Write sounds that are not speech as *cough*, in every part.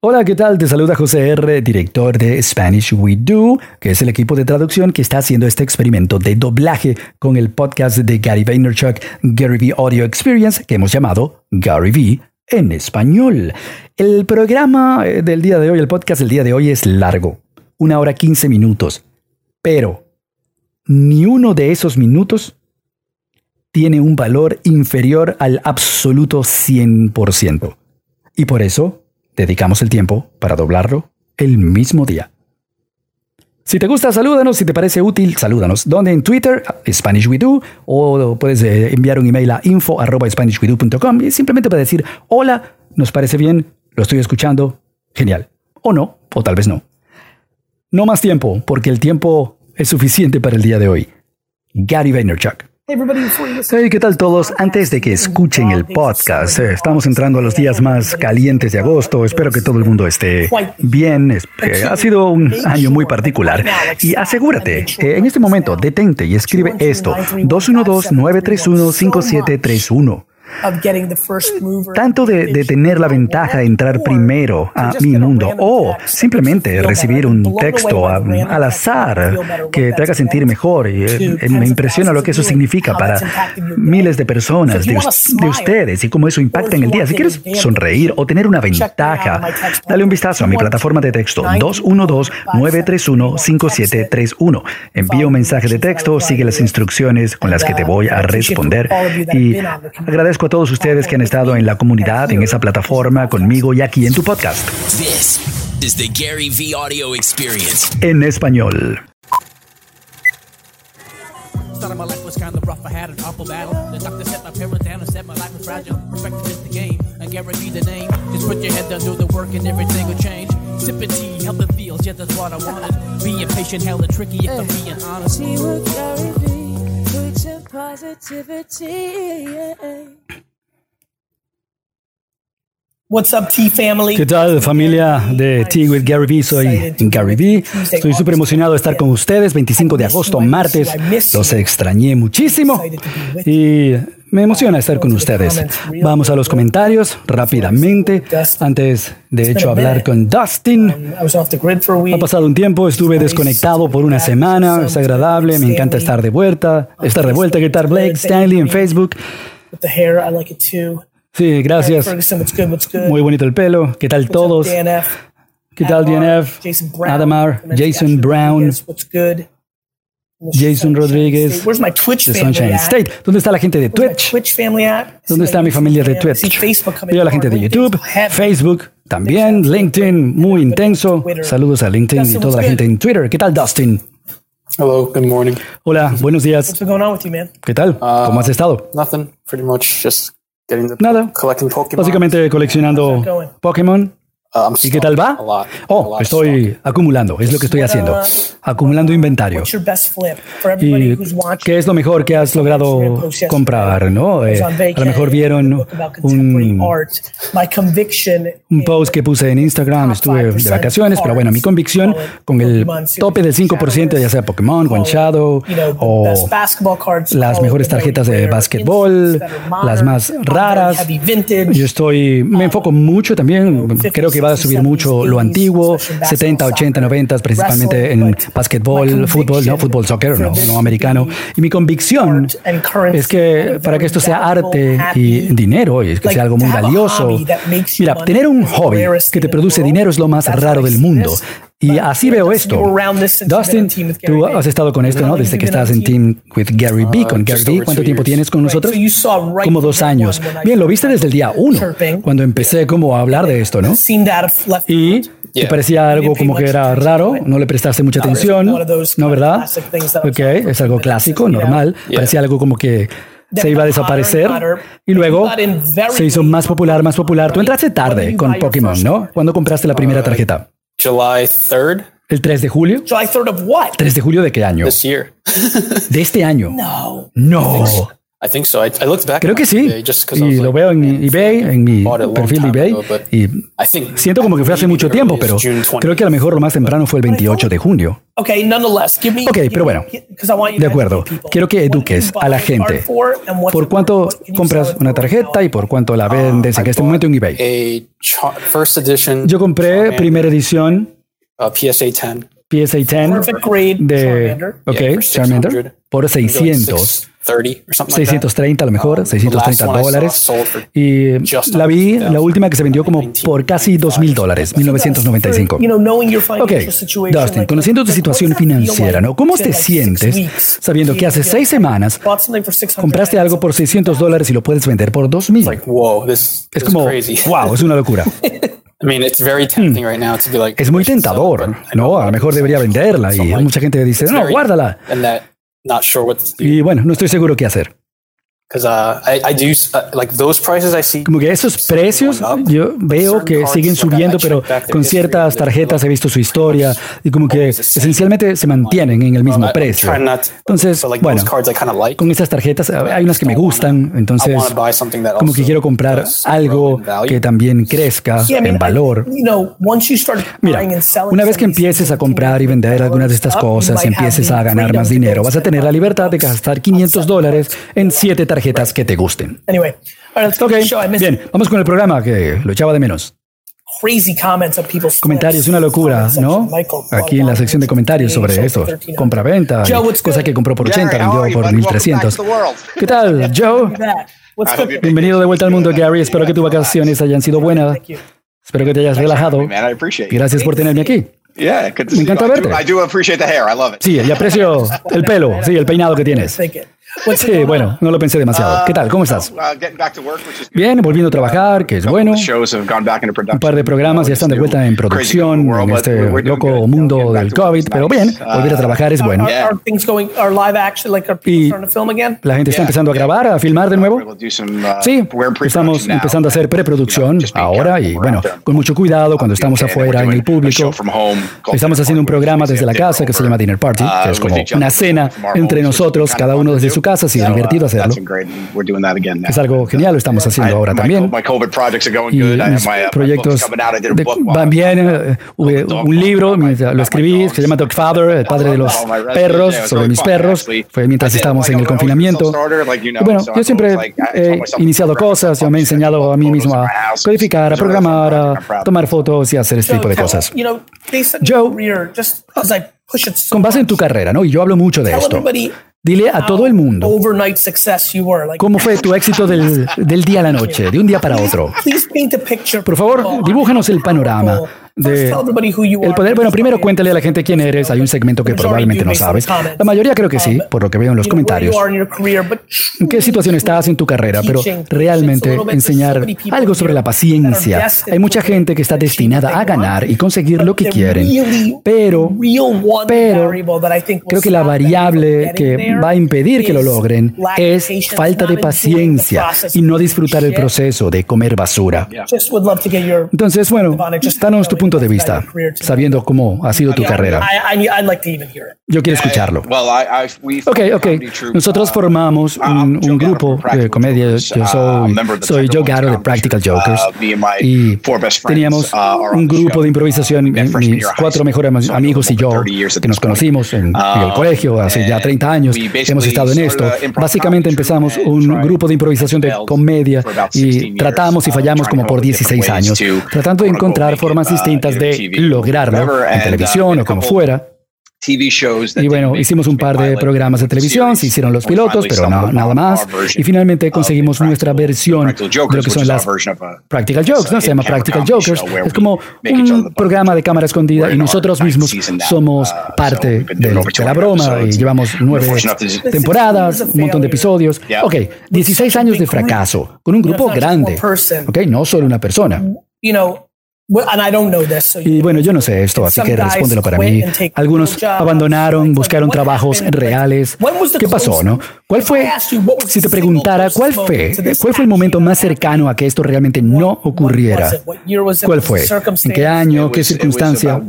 Hola, ¿qué tal? Te saluda José R., director de Spanish We Do, que es el equipo de traducción que está haciendo este experimento de doblaje con el podcast de Gary Vaynerchuk, Gary V Audio Experience, que hemos llamado Gary V en español. El programa eh, del día de hoy, el podcast del día de hoy es largo, una hora quince minutos, pero ni uno de esos minutos tiene un valor inferior al absoluto 100%. Y por eso dedicamos el tiempo para doblarlo el mismo día. Si te gusta, salúdanos. Si te parece útil, salúdanos. Donde en Twitter, Spanish o puedes eh, enviar un email a info.spanishwedo.com y simplemente para decir, hola, nos parece bien, lo estoy escuchando, genial. O no, o tal vez no. No más tiempo, porque el tiempo es suficiente para el día de hoy. Gary Vaynerchuk. Hey, ¿qué tal todos? Antes de que escuchen el podcast, eh, estamos entrando a los días más calientes de agosto. Espero que todo el mundo esté bien. ha sido un año muy particular. Y asegúrate, eh, en este momento, detente y escribe esto: 212-931-5731. Tanto de, tener la ventaja de entrar primero a mi mundo o simplemente recibir un texto al azar que te haga sentir mejor. Y, eh, me impresiona lo que eso significa para miles de personas, de, ustedes y cómo eso impacta en el día. Si quieres sonreír o tener una ventaja, dale un vistazo a mi plataforma de texto 212-931-5731. Envía un mensaje de texto, sigue las instrucciones con las que te voy a responder y agradezco a todos ustedes que han estado en la comunidad, en esa plataforma, conmigo y aquí en tu podcast. Gary V Audio Experience. En español. Started my life was kind of rough. I had an awful battle. The doctor set my parents down and said my life was fragile. Respect is the game. I guarantee the name. Just put your head down, do the work, and everything will change. Sipping tea, help the feels. Yeah, that's what I wanted. Being patient, hella tricky, if I'm being honest. Gary Positivity. What's up, T Family? ¿Qué tal, familia de Tea with Gary Vee? Soy Gary Vee. Estoy súper emocionado de estar con ustedes. 25 de agosto, martes. Los extrañé muchísimo y me emociona estar con ustedes. Vamos a los comentarios rápidamente. Antes, de hecho, hablar con Dustin. Ha pasado un tiempo, estuve desconectado por una semana. Es agradable, me encanta estar de vuelta. Estar de vuelta, ¿qué tal, Blake Stanley en Facebook? Sí, gracias. Muy bonito el pelo. ¿Qué tal todos? ¿Qué tal DNF? Adamar, Jason Brown. Jason Rodríguez de Sunshine State. ¿Dónde está la gente de Twitch? ¿Dónde está mi familia de Twitch? Veo a la gente de YouTube, Facebook, también LinkedIn, muy intenso. Saludos a LinkedIn y toda la gente en Twitter. ¿Qué tal, Dustin? Hello, good morning. Hola, buenos días. ¿Qué tal? ¿Cómo has estado? Nothing, pretty much just Nada. Básicamente coleccionando Pokémon Uh, ¿Y qué tal va? Oh, estoy acumulando, es lo que estoy haciendo, acumulando inventario. ¿Y qué es lo mejor que has logrado comprar? ¿no? Eh, a lo mejor vieron un, un post que puse en Instagram, estuve de vacaciones, pero bueno, mi convicción con el tope del 5%, ya sea Pokémon, One Shadow o las mejores tarjetas de básquetbol, las más raras. Yo estoy, me enfoco mucho también, creo que va a subir mucho lo antiguo, 70, 80, 90, principalmente en básquetbol, fútbol, no fútbol, soccer, no, no americano. Y mi convicción es que para que esto sea arte y dinero, y que sea algo muy valioso, mira, tener un hobby que te produce dinero es lo más raro del mundo. Y así veo esto. Dustin, tú has estado con esto, ¿no? Desde que estás en Team with Gary B, con Gary B. ¿Cuánto tiempo tienes con nosotros? Como dos años. Bien, lo viste desde el día uno, cuando empecé como a hablar de esto, ¿no? Y te parecía algo como que era raro, no le prestaste mucha atención, ¿no verdad? Ok, es algo clásico, normal. Parecía algo como que se iba a desaparecer y luego se hizo más popular, más popular. Tú entraste tarde con Pokémon, ¿no? ¿Cuándo compraste la primera tarjeta? July 3rd. ¿El 3 de julio? July 3rd of what? ¿3 de julio de qué año? This year. de este año. No. No. Creo que sí. Y lo veo en eBay, en mi perfil de eBay. Y siento como que fue hace mucho tiempo, pero creo que a lo mejor lo más temprano fue el 28 de junio. Ok, pero bueno, de acuerdo. Quiero que eduques a la gente por cuánto compras una tarjeta y por cuánto la vendes en este momento en eBay. Yo compré primera edición PSA 10. PSA 10 de okay, Charmander por 600 630 a lo mejor, 630 dólares. Y la vi, la última que se vendió como por casi 2 mil dólares, 1995. Ok, Dustin, conociendo tu situación financiera, ¿no? ¿Cómo te sientes sabiendo que hace seis semanas compraste algo por 600 dólares y lo puedes vender por 2 mil? Es como, wow, es una locura. *laughs* Es muy tentador, ¿no? A lo mejor debería venderla y mucha gente dice, no, guárdala. Y bueno, no estoy seguro qué hacer. Como que esos precios yo veo que siguen subiendo, pero con ciertas tarjetas he visto su historia y como que esencialmente se mantienen en el mismo precio. Entonces, bueno, con esas tarjetas hay unas que me gustan, entonces como que quiero comprar algo que también crezca en valor. Mira, una vez que empieces a comprar y vender algunas de estas cosas, empieces a ganar más dinero, vas a tener la libertad de gastar 500 dólares en siete tarjetas tarjetas que te gusten. Anyway, Bien, vamos con el programa que lo echaba de menos. Comentarios, una locura, ¿no? Aquí en la sección de comentarios sobre esto. Compra-venta, cosa que compró por 80, vendió por 1300. ¿Qué tal, Joe? Bienvenido de vuelta al mundo, Gary. Espero que tus vacaciones hayan sido buenas. Espero que te hayas relajado. Gracias por tenerme aquí. Me encanta verte. Sí, y aprecio *laughs* el pelo, sí, el peinado que tienes. Sí, bueno, no lo pensé demasiado. ¿Qué tal? ¿Cómo estás? Uh, Bien, volviendo a trabajar, que es bueno. Un par de programas ya están de vuelta en producción en este loco mundo del COVID, pero bien, volver a trabajar es bueno. Y la gente está empezando a grabar, a filmar de nuevo. Uh, sí, estamos empezando a hacer preproducción ahora y bueno, con mucho cuidado cuando estamos afuera en el público. Estamos haciendo un programa desde la casa que se llama Dinner Party, que es uh, como una cena entre nosotros, cada uno desde su casa, sí, es divertido hacerlo. Es algo genial, lo estamos haciendo ahora también. Y mis proyectos van bien. Eh, un libro, lo escribí, se llama Dog Father, el padre de los perros, sobre mis perros. Fue mientras estábamos en el confinamiento. bueno, yo siempre he iniciado cosas, yo me he enseñado a mí mismo a codificar, a programar, a tomar fotos y hacer este tipo de cosas. Joe, con base en tu carrera, ¿no? Y yo hablo mucho de esto. Dile a todo el mundo. cómo fue tu *laughs* éxito del, del, día a la noche, de un día para otro. Por favor, dibújanos el panorama el poder. Bueno, primero cuéntale a la gente quién eres. Hay un segmento que probablemente no sabes. La mayoría creo que sí, por lo que veo en los comentarios. ¿En qué situación estás en tu carrera? Pero realmente enseñar algo sobre la paciencia. Hay mucha gente que está destinada a ganar y conseguir lo que quieren. Pero, pero, creo que la variable que va a impedir que lo logren es falta de paciencia y no disfrutar el proceso de comer basura. Entonces, bueno, danos tu punto de vista, sabiendo cómo ha sido tu carrera. Yo quiero escucharlo. Ok, ok. Nosotros formamos un, grupo de comedia. Yo soy, soy Joe Garo de Practical Jokers y teníamos un grupo de improvisación, mis cuatro mejores amigos y yo, que nos conocimos en, el colegio hace ya 30 años. Hemos estado en esto. Básicamente empezamos un grupo de improvisación de comedia y tratamos y fallamos como por 16 años, tratando de encontrar formas distintas de lograrlo en televisión o como fuera. Y bueno, hicimos un par de programas de televisión, se hicieron los pilotos, pero no, nada más. Y finalmente conseguimos nuestra versión de lo que son las Practical Jokes, ¿no? Se llama Practical Jokers. Es como un programa de cámara escondida y nosotros mismos somos uh, parte de, la broma y llevamos nueve temporadas, un montón de episodios. Ok, 16 años de fracaso con un grupo grande. Ok, no solo una persona. Y bueno, yo no sé esto, así que respóndelo para mí. Algunos abandonaron, buscaron trabajos reales. ¿Qué pasó, no? ¿Cuál fue, si te preguntara, cuál fue, cuál fue el momento más cercano a que esto realmente no ocurriera? ¿Cuál fue? ¿En qué año? ¿Qué circunstancia?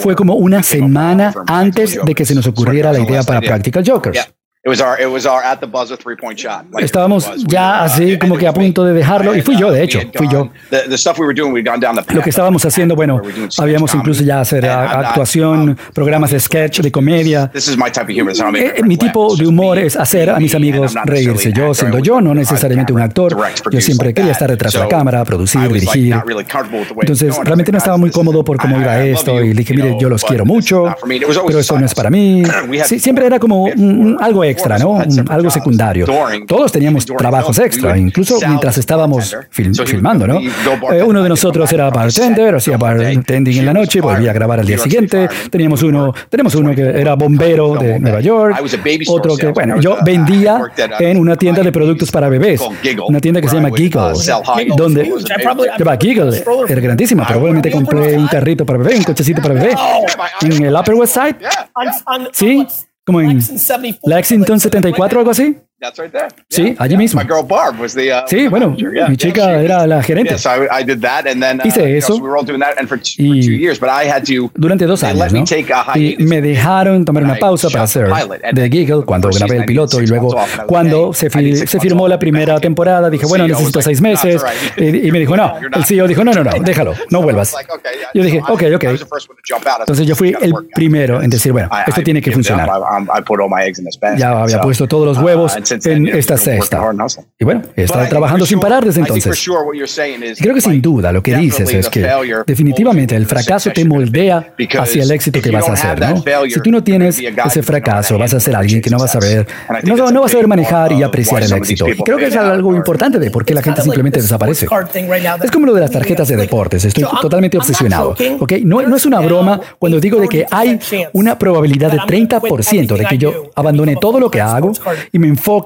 Fue como una semana antes de que se nos ocurriera la idea para Practical Jokers. Estábamos ya así como que a punto de dejarlo y fui yo, de hecho, fui yo. Lo que estábamos haciendo, bueno, habíamos incluso ya hacer actuación, programas de sketch, de comedia. Eh, eh, mi tipo de humor es hacer a mis amigos reírse. Yo siendo yo, no necesariamente un actor, yo siempre quería estar detrás de la cámara, producir, dirigir. Entonces, realmente no estaba muy cómodo por cómo iba esto y dije, mire, yo los quiero mucho, pero eso no es para mí. *clears throat* siempre era como algo extra, ¿no? algo secundario. Todos teníamos trabajos extra, incluso mientras estábamos filmando, ¿no? Eh, uno de nosotros era bartender, hacía bartending en la noche, volvía a grabar al día siguiente. Teníamos uno, tenemos uno que era bombero de Nueva York, otro que, bueno, yo vendía en una tienda de productos para bebés, una tienda que se llama Giggle, donde va Giggle, era grandísima, pero obviamente compré un carrito para bebé, un cochecito para bebé en el Upper West Side. Sí, como en Lexington 74 o algo así. Sí, allí mismo. Sí, bueno, mi chica era la gerente. Hice eso y durante dos años, ¿no? Y me dejaron tomar una pausa para hacer The Giggle cuando grabé el piloto y luego cuando se, se firmó la primera temporada dije, bueno, necesito seis meses. Y, me dijo, no, el CEO dijo, no, no, no, déjalo, no vuelvas. Yo dije, ok, ok. Entonces yo fui el primero en decir, bueno, esto tiene que funcionar. Ya había puesto todos los huevos en esta cesta. Y bueno, he estado trabajando sin parar desde entonces. creo que sin duda lo que dices es que definitivamente el fracaso te moldea hacia el éxito que vas a hacer. ¿no? Si tú no tienes ese fracaso, vas a ser alguien que no vas a saber, no, no vas a saber manejar y apreciar el éxito. Y creo que es algo importante de por qué la gente simplemente desaparece. Es como lo de las tarjetas de deportes. Estoy totalmente obsesionado. ¿okay? No, no es una broma cuando digo de que hay una probabilidad de 30% de que yo abandone todo lo que hago y me enfoque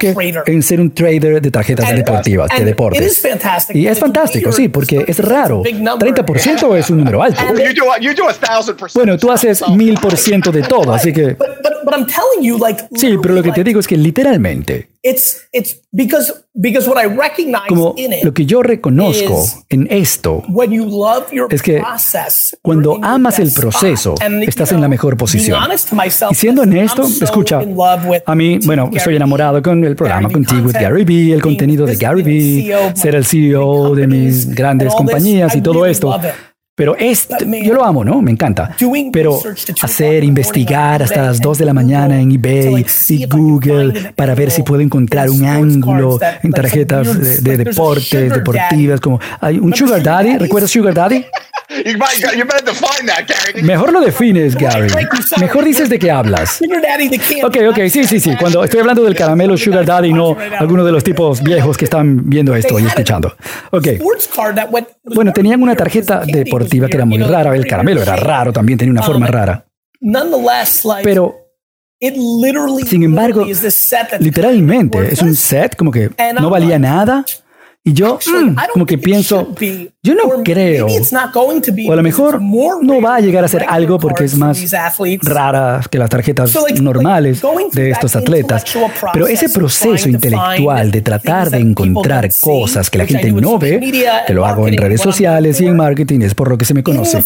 en ser un trader de tarjetas deportivas, de deportes. Y es fantástico, sí, porque es raro. 30% es un número alto. Bueno, tú haces mil por ciento de todo, así que... Sí, pero lo que te digo es que literalmente como lo que yo reconozco en esto es que cuando amas el proceso, estás en la mejor posición. Y siendo honesto, escucha, a mí, bueno, estoy enamorado con el programa contigo de Gary Vee, el contenido de Gary Vee, ser el CEO de mis grandes compañías y todo esto. Pero esto, yo lo amo, ¿no? Me encanta. Pero hacer, investigar hasta las 2 de la mañana en eBay y Google para ver si puedo encontrar un ángulo en tarjetas de, deportes, deportivas, como hay un Sugar Daddy. ¿Recuerdas Sugar Daddy? *laughs* Mejor lo defines, Gary. Mejor dices de qué hablas. Ok, ok, sí, sí, sí. Cuando estoy hablando del caramelo Sugar Daddy, no alguno de los tipos viejos que están viendo esto y escuchando. Ok. Bueno, tenían una tarjeta deportiva que era muy rara. El caramelo era raro, también tenía una forma rara. Pero sin embargo, literalmente es un set como que no valía nada y yo como que pienso, yo no creo, o a lo mejor no va a llegar a ser algo porque es más rara que las tarjetas normales de estos atletas, pero ese proceso intelectual de tratar de encontrar cosas que la gente no ve, que lo hago en redes sociales y en marketing, es por lo que se me conoce,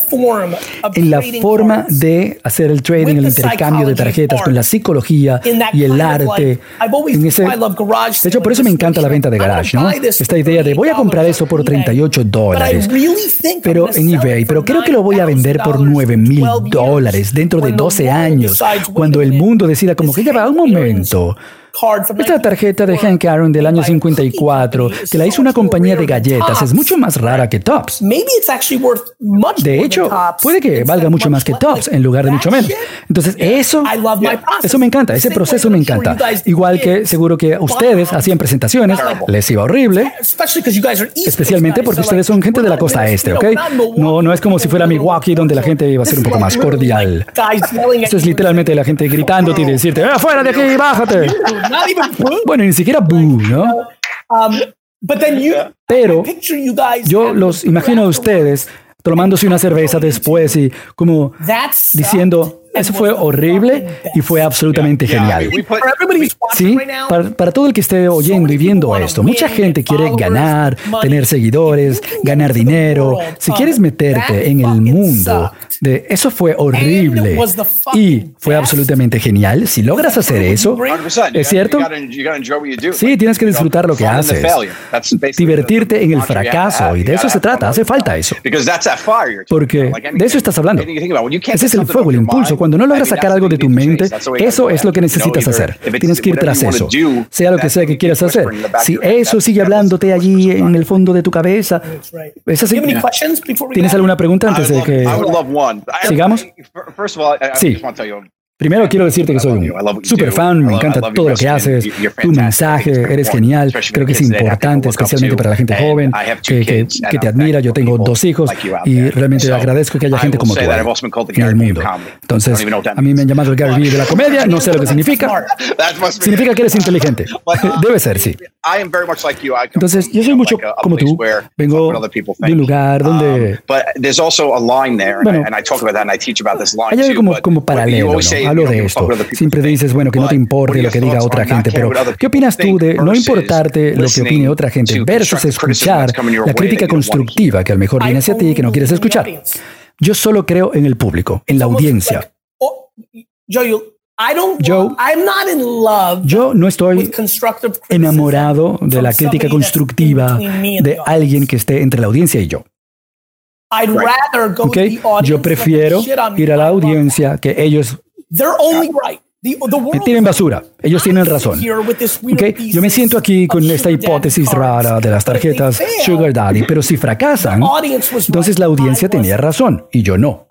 en la forma de hacer el trading, el intercambio de tarjetas con la psicología y el arte, en ese, de hecho por eso me encanta la venta de garage, ¿no? Esta idea de voy a comprar eso por 38 dólares, pero en eBay, pero creo que lo voy a vender por 9 mil dólares dentro de 12 años, cuando el mundo decida como que ya va un momento. Esta tarjeta de Hank Aaron del año 54, que la hizo una compañía de galletas, es mucho más rara que Tops. De hecho, puede que valga mucho más que Tops en lugar de mucho menos. Entonces, eso, eso me encanta, ese proceso me encanta. Igual que seguro que ustedes hacían presentaciones, les iba horrible, especialmente porque ustedes son gente de la costa este, ¿ok? No, no es como si fuera Milwaukee donde la gente iba a ser un poco más cordial. Esto es literalmente la gente gritándote y decirte, ¡fuera de aquí, bájate! *laughs* Bueno, ni siquiera boo, ¿no? Um, Pero yo los imagino a ustedes tomándose una cerveza después y como diciendo, Eso fue horrible y fue absolutamente genial. Sí, para, para, todo el que esté oyendo y viendo esto, mucha gente quiere ganar, tener seguidores, ganar dinero. Si quieres meterte en el mundo de eso fue horrible y fue absolutamente genial. Si logras hacer eso, ¿es cierto? Sí, tienes que disfrutar lo que haces, divertirte en el fracaso y de eso se trata. Hace falta eso. Porque de eso estás hablando. Ese es el fuego, el impulso. Cuando no logras sacar algo de tu mente, eso es lo que necesitas hacer. Tienes que ir tras eso, sea lo que sea que quieras hacer. Si eso sigue hablándote allí en el fondo de tu cabeza, es así. ¿Tienes alguna pregunta antes de que... Sigamos. Sí. Primero quiero decirte que soy un super fan, me encanta todo lo que haces, tu mensaje, eres genial, creo que es importante, especialmente para la gente joven que, que, te admira. Yo tengo dos hijos y realmente agradezco que haya gente como tú en el mundo. Entonces, a mí me han llamado el Gary Vee de la comedia, no sé lo que *laughs* significa. Significa que eres *laughs* inteligente. *laughs* Debe ser, sí. Entonces, yo soy mucho como tú, vengo de un lugar donde... Bueno, hay algo como, como paralelo, ¿no? Hablo de esto. Siempre dices, bueno, que no te importe lo que diga otra gente, pero ¿qué opinas tú de no importarte lo que opine otra gente versus escuchar la crítica constructiva que a lo mejor viene hacia ti y que no quieres escuchar? Yo solo creo en el público, en la audiencia. Yo, yo no estoy enamorado de la crítica constructiva de alguien que esté entre la audiencia y yo. Okay. Yo prefiero ir a la audiencia que ellos tienen basura. Ellos tienen razón. Okay. Yo me siento aquí con esta hipótesis rara de las tarjetas Sugar Daddy, pero si fracasan, entonces la audiencia tenía razón y yo no.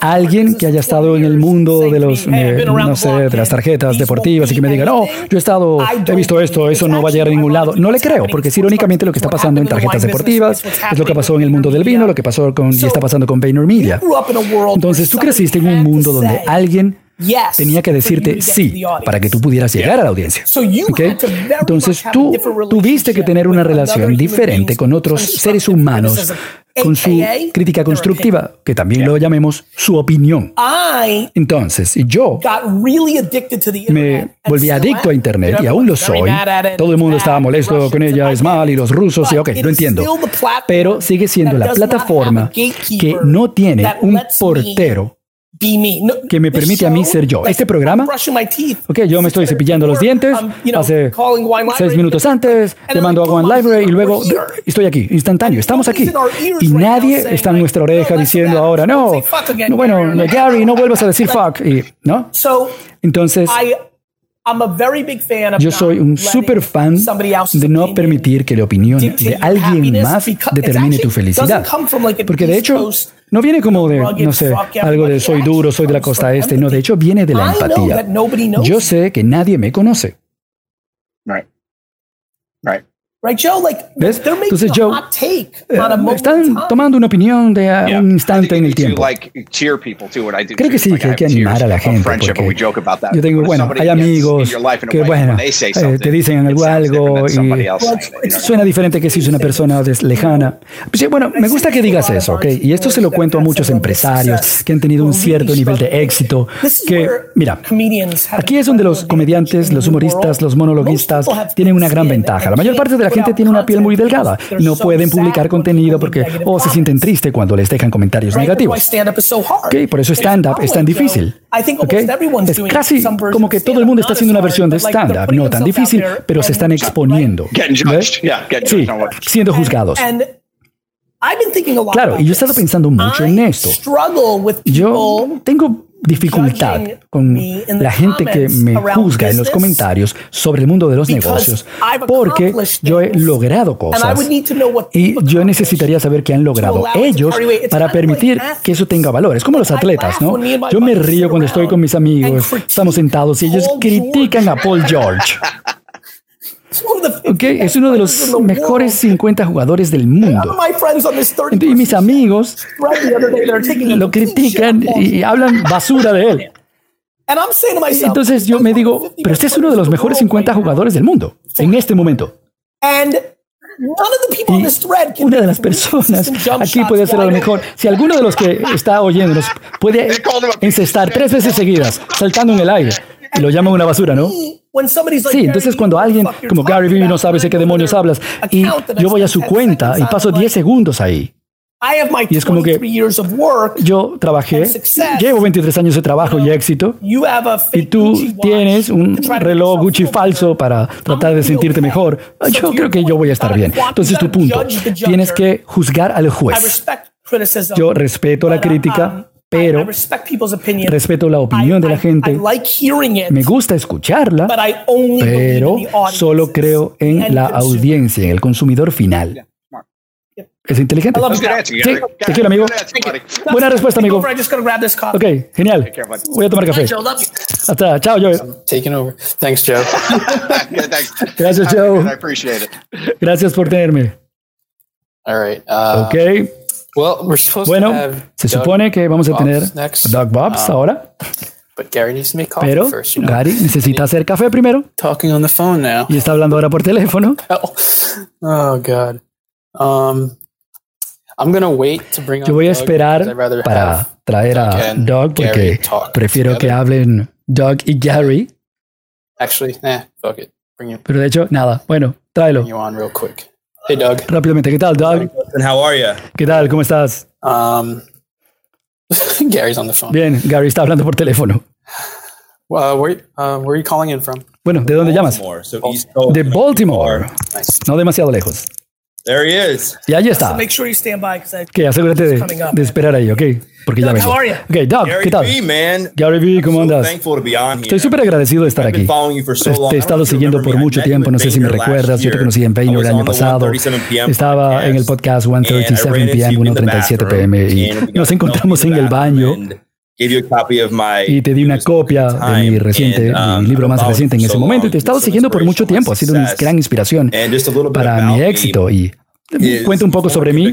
Alguien que haya estado en el mundo de los, eh, no sé, de las tarjetas deportivas y que me diga, no, yo he estado, he visto esto, eso no va a llegar a ningún lado. No le creo, porque es irónicamente lo que está pasando en tarjetas deportivas, es lo que pasó en el mundo del vino, lo que pasó con, y está pasando con VaynerMedia. Entonces tú creciste en un mundo donde alguien tenía que decirte sí para que tú pudieras llegar a la audiencia. Entonces tú tuviste que tener una relación diferente con otros seres humanos con su crítica constructiva, que también lo llamemos su opinión. Entonces, yo me volví adicto a Internet y aún lo soy. Todo el mundo estaba molesto con ella, es mal, y los rusos, y ok, lo entiendo. Pero sigue siendo la plataforma que no tiene un portero que me permite a mí ser yo. Este programa, ok, yo me estoy cepillando los dientes hace seis minutos antes, le mando a One Library y luego estoy aquí, instantáneo, estamos aquí. Y nadie está en nuestra oreja diciendo ahora, no, no bueno, Gary, no vuelvas a decir fuck, y, ¿no? Entonces, yo soy un super fan de no permitir que la opinión de alguien más determine tu felicidad. Porque de hecho, no viene como de, no sé, algo de soy duro, soy de la costa este. No, de hecho viene de la empatía. Yo sé que nadie me conoce. Right. Right. ¿Ves? Entonces Joe, eh, están tomando una opinión de un instante en el tiempo. Creo que sí, que hay que animar a la gente. Porque yo tengo, bueno, hay amigos que, bueno, eh, te dicen algo, algo y suena diferente que si es una persona lejana. Pues, bueno, me gusta que digas eso, ¿ok? Y esto se lo cuento a muchos empresarios que han tenido un cierto nivel de éxito. Que, mira, aquí es donde los comediantes, los humoristas, los monologuistas tienen una gran ventaja. La mayor parte de la gente tiene una piel muy delgada. No pueden publicar contenido porque o se sienten tristes cuando les dejan comentarios negativos. Okay, por eso stand-up es tan difícil. Okay? Es casi como que todo el mundo está haciendo una versión de stand-up. No tan difícil, pero se están exponiendo. Sí, siendo juzgados. Claro, y yo he estado pensando mucho en esto. Yo tengo dificultad con la gente que me juzga en los comentarios sobre el mundo de los negocios porque yo he logrado cosas y yo necesitaría saber qué han logrado ellos para permitir que eso tenga valor. Es como los atletas, ¿no? Yo me río cuando estoy con mis amigos, estamos sentados y ellos critican a Paul George. *laughs* Okay, es uno de los mejores 50 jugadores del mundo. Y mis amigos lo critican y hablan basura de él. Entonces yo me digo, pero este es uno de los mejores 50 jugadores del mundo en este momento. Y una de las personas aquí puede ser a lo mejor, si alguno de los que está oyéndonos puede encestar tres veces seguidas, saltando en el aire, y lo llaman una basura, ¿no? Sí, entonces cuando alguien como Gary Vee no sabe de qué demonios hablas, y yo voy a su cuenta y paso 10 segundos ahí. Y es como que yo trabajé, llevo 23 años de trabajo y éxito, y tú tienes un reloj Gucci falso para tratar de sentirte mejor. Yo creo que yo voy a estar bien. Entonces tu punto, tienes que juzgar al juez. Yo respeto la crítica, um, pero respeto la opinión de la gente. Me gusta escucharla, pero solo creo en la audiencia, en el consumidor final. Es inteligente. Sí, te quiero, amigo. Buena respuesta, amigo. Ok, genial. Voy a tomar café. Hasta, chao, Joe. Taking over. Thanks, Joe. *laughs* Gracias, Joe. Gracias por tenerme. All right. Uh, ok. bueno, se supone que vamos a tener Doug Bobs um, ahora. Pero Gary necesita hacer café primero. Talking on the phone now. Y está hablando ahora por teléfono. *laughs* Oh, oh God. Um, yo voy a esperar para traer a Doug porque prefiero que hablen Doug y Gary. Pero de hecho, nada. Bueno, tráelo. Hey, Doug. Rápidamente, ¿qué tal, Doug? ¿Qué tal? ¿Cómo estás? Um, *laughs* Gary's on the phone. Bien, Gary está hablando por teléfono. Uh, where, uh, where are you calling in from? Bueno, ¿de dónde llamas? de Baltimore. No demasiado lejos. There he is. Y ahí está. Que asegúrate de, de, esperar ahí, ¿ok? Porque ya vengo. Ok, Doug, ¿qué tal? Gary Vee, ¿cómo andas? Estoy súper agradecido de estar aquí. Te he estado siguiendo por mucho tiempo, no sé si me recuerdas. Yo te conocí en Vayner el año pasado. Estaba en el podcast 137 PM, 137 PM y nos encontramos en el baño. Y te di una copia de mi reciente, mi um, libro más reciente en ese momento y te he estado siguiendo por mucho tiempo. Ha sido una gran inspiración para mi éxito y cuento un poco sobre mí.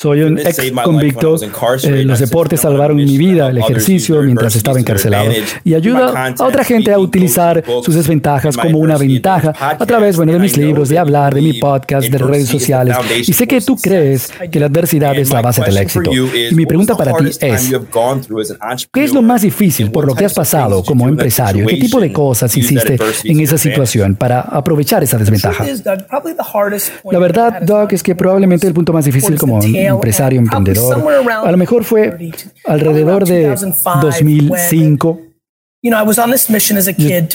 Soy un ex convicto. Eh, los deportes salvaron mi vida, el ejercicio mientras estaba encarcelado. Y ayuda a otra gente a utilizar sus desventajas como una ventaja a través bueno, de mis libros, de hablar, de mi podcast, de redes sociales. Y sé que tú crees que la adversidad es la base del éxito. Y mi pregunta para ti es, ¿qué es lo más difícil por lo que has pasado como empresario? ¿Qué tipo de cosas hiciste en esa situación para aprovechar esa desventaja? La verdad, Doug, es que probablemente el punto más difícil como empresario, emprendedor. A lo mejor fue alrededor de 2005.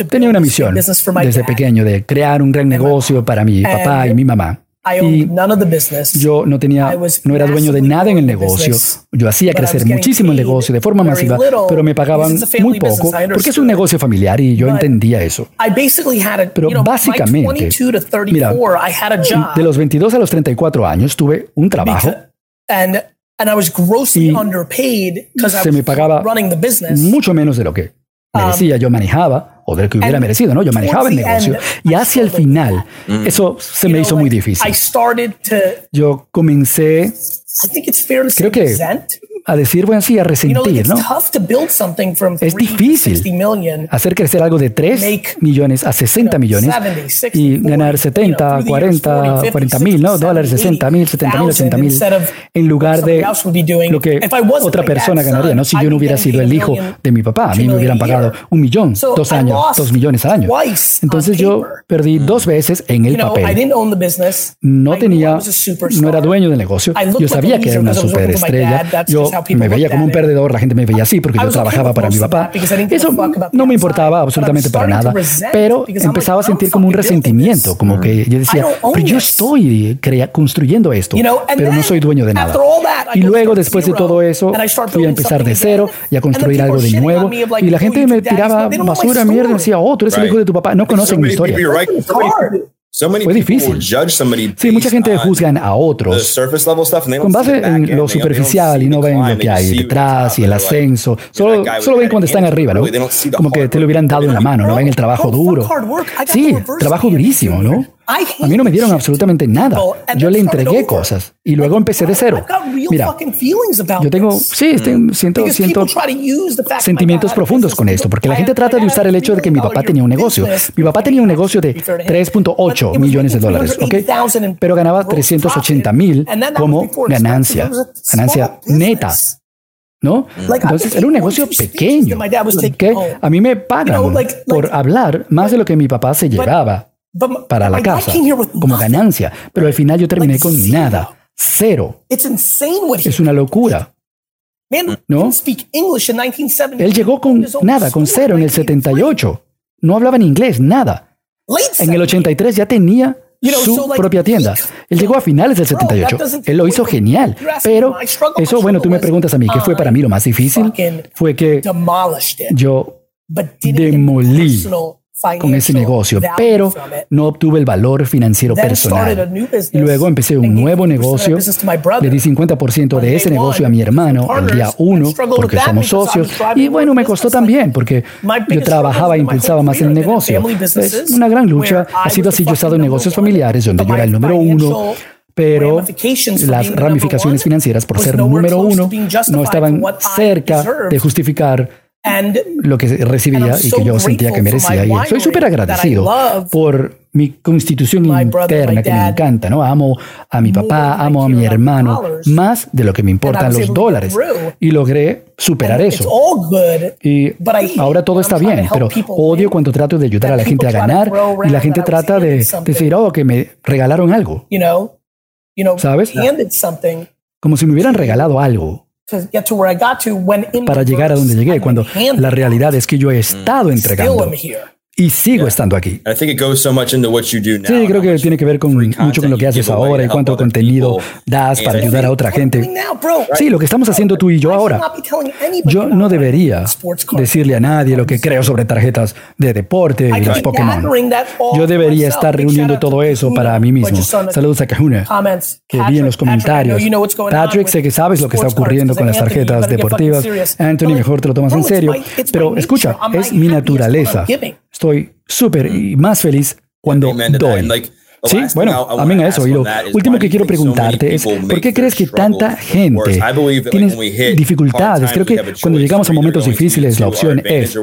tenía una misión desde pequeño de crear un gran negocio para mi papá y mi mamá. Y yo no tenía, no era dueño de nada en el negocio. Yo hacía crecer muchísimo el negocio de forma masiva, pero me pagaban muy poco porque es un negocio familiar y yo entendía eso. Pero básicamente, mira, de los 22 a los 34 años tuve un trabajo And and I was grossly underpaid because se me pagaba mucho menos de lo que merecía. Um, yo manejaba, o de lo que hubiera merecido, ¿no? Yo manejaba el negocio. Y hacia el final, mm. eso se me hizo muy difícil. Yo comencé, creo que a decir, bueno, sí, a resentir, ¿no? Es difícil hacer crecer algo de 3 millones a 60 millones y ganar 70, 40, 40 mil, ¿no? Dólares, 60 mil, 70 mil, 80 mil, en lugar de lo que otra persona ganaría, ¿no? Si yo no hubiera sido el hijo de mi papá, a mí me hubieran pagado un millón, dos años, dos millones al año. Entonces yo perdí dos veces en el papel. No tenía, no era dueño del negocio. Yo sabía que era una superestrella. Yo me veía como un perdedor, la gente me veía así porque yo trabajaba para mi papá. Eso no me importaba absolutamente para nada, pero empezaba a sentir como un resentimiento, como que yo decía, pero yo estoy construyendo esto, pero no soy dueño de nada. Y luego, después de todo eso, fui a empezar de cero y a construir algo de nuevo. Y la gente me tiraba basura, mierda, y decía, oh, tú eres el hijo de tu papá. No conocen mi historia. Fue difícil. Sí, mucha gente juzga a otros con base en lo superficial y no ven lo que hay detrás y el ascenso. Solo, solo ven cuando están arriba, ¿no? Como que te lo hubieran dado en la mano, no ven el trabajo duro. Sí, trabajo durísimo, ¿no? A mí no me dieron absolutamente nada. Yo le entregué cosas y luego empecé de cero. Mira, yo tengo, sí, siento, siento sentimientos profundos con esto, porque la gente trata de usar el hecho de que mi papá tenía un negocio. Mi papá tenía un negocio de 3.8 millones de dólares, ¿ok? Pero ganaba 380 mil como ganancia, ganancia neta. ¿no? Entonces era un negocio pequeño. A mí me pagan por hablar más de lo que mi papá se llevaba para la casa como ganancia, pero al final yo terminé con nada, cero. Es una locura. ¿No? Él llegó con nada, con cero en el 78. No hablaba en inglés, nada. En el 83 ya tenía su propia tienda. Él llegó a finales del 78. Él lo hizo genial. Pero eso, bueno, tú me preguntas a mí, ¿qué fue para mí lo más difícil? Fue que yo demolí con ese negocio, pero no obtuve el valor financiero personal. Y luego empecé un nuevo negocio, le di 50% de ese negocio a mi hermano el día uno, porque somos socios, y bueno, me costó también, porque yo trabajaba e impulsaba más el negocio. Es una gran lucha, ha sido así, yo he estado en negocios familiares donde yo era el número uno, pero las ramificaciones financieras por ser número uno no estaban cerca de justificar lo que recibía y que yo sentía que merecía. Y soy súper agradecido por mi constitución interna que me encanta, ¿no? Amo a mi papá, amo a mi hermano, más de lo que me importan los dólares. Y logré superar eso. Y ahora todo está bien, pero odio cuando trato de ayudar a la gente a ganar y la gente trata de decir, oh, que me regalaron algo. ¿Sabes? Como si me hubieran regalado algo para llegar a donde llegué, cuando la realidad es que yo he estado entregando y sigo estando aquí. Sí, creo que tiene que ver con mucho con lo que haces ahora y cuánto contenido das para ayudar a otra gente. Sí, lo que estamos haciendo tú y yo ahora. Yo no debería decirle a nadie lo que creo sobre tarjetas de deporte y los Pokémon. Yo debería estar reuniendo todo eso para mí mismo. Saludos a Kahuna, que vi en los comentarios. Patrick, sé que sabes lo que está ocurriendo con las tarjetas deportivas. Anthony, mejor te lo tomas en serio. Pero escucha, es mi naturaleza. Estoy súper y más feliz cuando doy. Sí, bueno, amén a eso. Y lo último que quiero preguntarte es, ¿por qué crees que tanta gente tiene dificultades? Creo que cuando llegamos a momentos difíciles, la opción es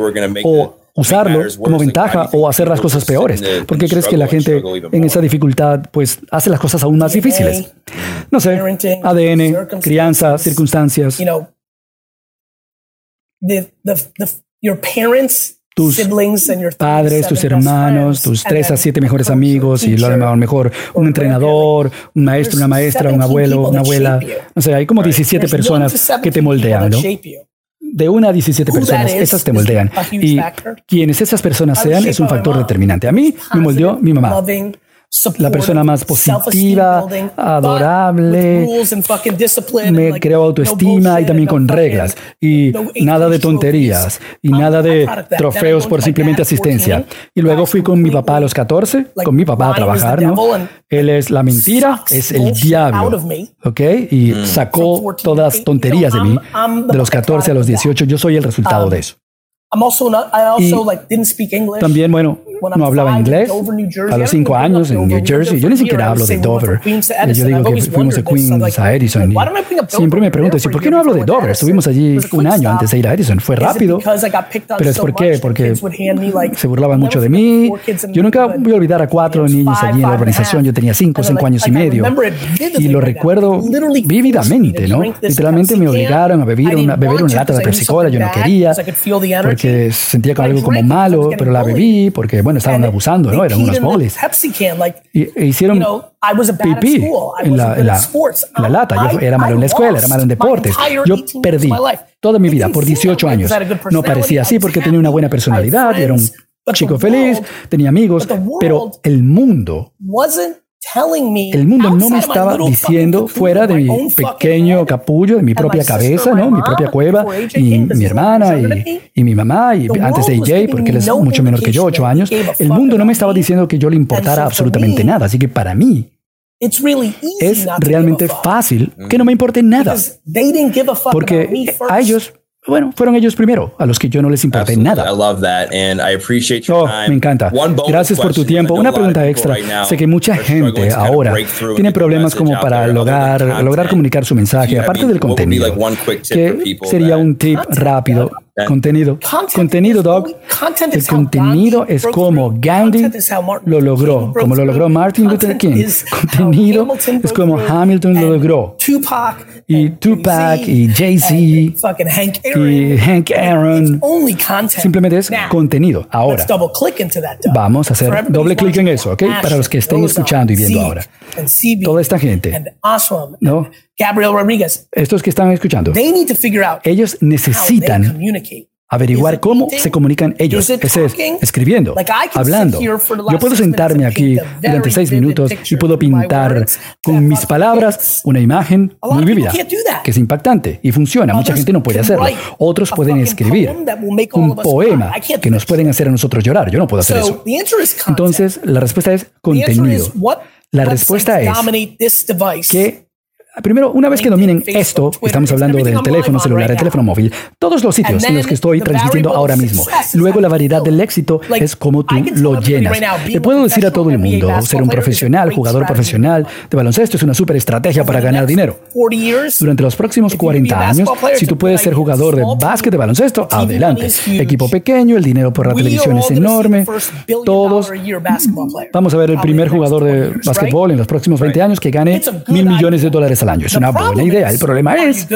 o usarlo como ventaja o hacer las cosas peores. ¿Por qué crees que la gente en esa dificultad pues hace las cosas aún más difíciles? No sé, ADN, crianza, circunstancias tus padres, tus hermanos, tus tres a siete mejores amigos y lo demás mejor, un entrenador, un maestro, una maestra, un abuelo, una abuela. O sea, hay como 17 personas que te moldean, ¿no? De una a 17 personas, esas te moldean. Y quienes esas personas sean es un factor determinante. A mí me moldeó mi mamá la persona más positiva, adorable, me creó autoestima y también con reglas y nada de tonterías y nada de trofeos por simplemente asistencia. Y luego fui con mi papá a los 14, con mi papá a trabajar, ¿no? Él es la mentira, es el diablo, ¿ok? Y mm. sacó todas las tonterías de mí de los 14 a los 18. Yo soy el resultado de eso. También, bueno, no hablaba inglés a los cinco años en New Jersey. Yo ni siquiera hablo de Dover. Yo digo que fuimos de Queens a Edison. siempre me pregunto, ¿por qué no hablo de Dover? Estuvimos allí un año antes de ir a Edison. Fue rápido. Pero es por qué, porque se burlaban mucho de mí. Yo nunca voy a olvidar a cuatro niños allí en la organización. Yo tenía cinco, cinco años y medio. Y lo recuerdo vívidamente, ¿no? Literalmente me obligaron a beber una, beber una lata de Pepsi Cola. Yo no quería que sentía algo como malo, pero la bebí porque, bueno, estaban abusando, ¿no? Eran unos boles. Y e hicieron pipí en la, en, la, en la, lata. Yo era malo en la escuela, era malo en deportes. Yo perdí toda mi vida por 18 años. No parecía así porque tenía una buena personalidad, era un chico feliz, tenía amigos, pero el mundo el mundo no me estaba diciendo fuera de mi pequeño capullo, de mi propia cabeza, ¿no? Mi propia cueva, y mi hermana y, mi mamá, y antes de AJ, porque él es mucho menor que yo, ocho años. El mundo no me estaba diciendo que yo le importara absolutamente nada. Así que para mí, es realmente fácil que no me importe nada. Porque a ellos bueno, fueron ellos primero, a los que yo no les importé nada. Oh, me encanta. Gracias por tu tiempo. Una pregunta extra. Sé que mucha gente ahora tiene problemas como para lograr, lograr comunicar su mensaje, aparte del contenido. ¿Qué sería un tip rápido Contenido. Contenido, Doc. El contenido es como Gandhi lo logró, como lo logró Martin Luther King. Contenido es como Hamilton lo logró. Y Tupac y Jay-Z y Hank Aaron. Simplemente es contenido. Ahora, vamos a hacer doble clic en eso, ¿ok? Para los que estén escuchando y viendo ahora. Toda esta gente. ¿No? Gabriel Rodriguez. Estos que están escuchando, ellos necesitan averiguar cómo se comunican ellos. Es escribiendo, hablando. Yo puedo sentarme aquí durante seis minutos y puedo pintar con mis palabras una imagen muy vívida, que es impactante y funciona. Mucha gente no puede hacerlo. Otros pueden escribir un poema que nos pueden hacer a nosotros llorar. Yo no puedo hacer eso. Entonces, la respuesta es contenido. La respuesta es que Primero, una vez que dominen esto, estamos hablando del teléfono celular, el teléfono móvil, todos los sitios en los que estoy transmitiendo ahora mismo. Luego, la variedad del éxito es como tú lo llenas. Le puedo decir a todo el mundo, ser un profesional, jugador profesional de baloncesto es una súper estrategia para ganar dinero. Durante los próximos 40 años, si tú puedes ser jugador de básquet, de baloncesto, adelante. Equipo pequeño, el dinero por la televisión es enorme. Todos vamos a ver el primer jugador de básquetbol en los próximos 20 años que gane mil millones de dólares al año. Es una buena idea. El problema es,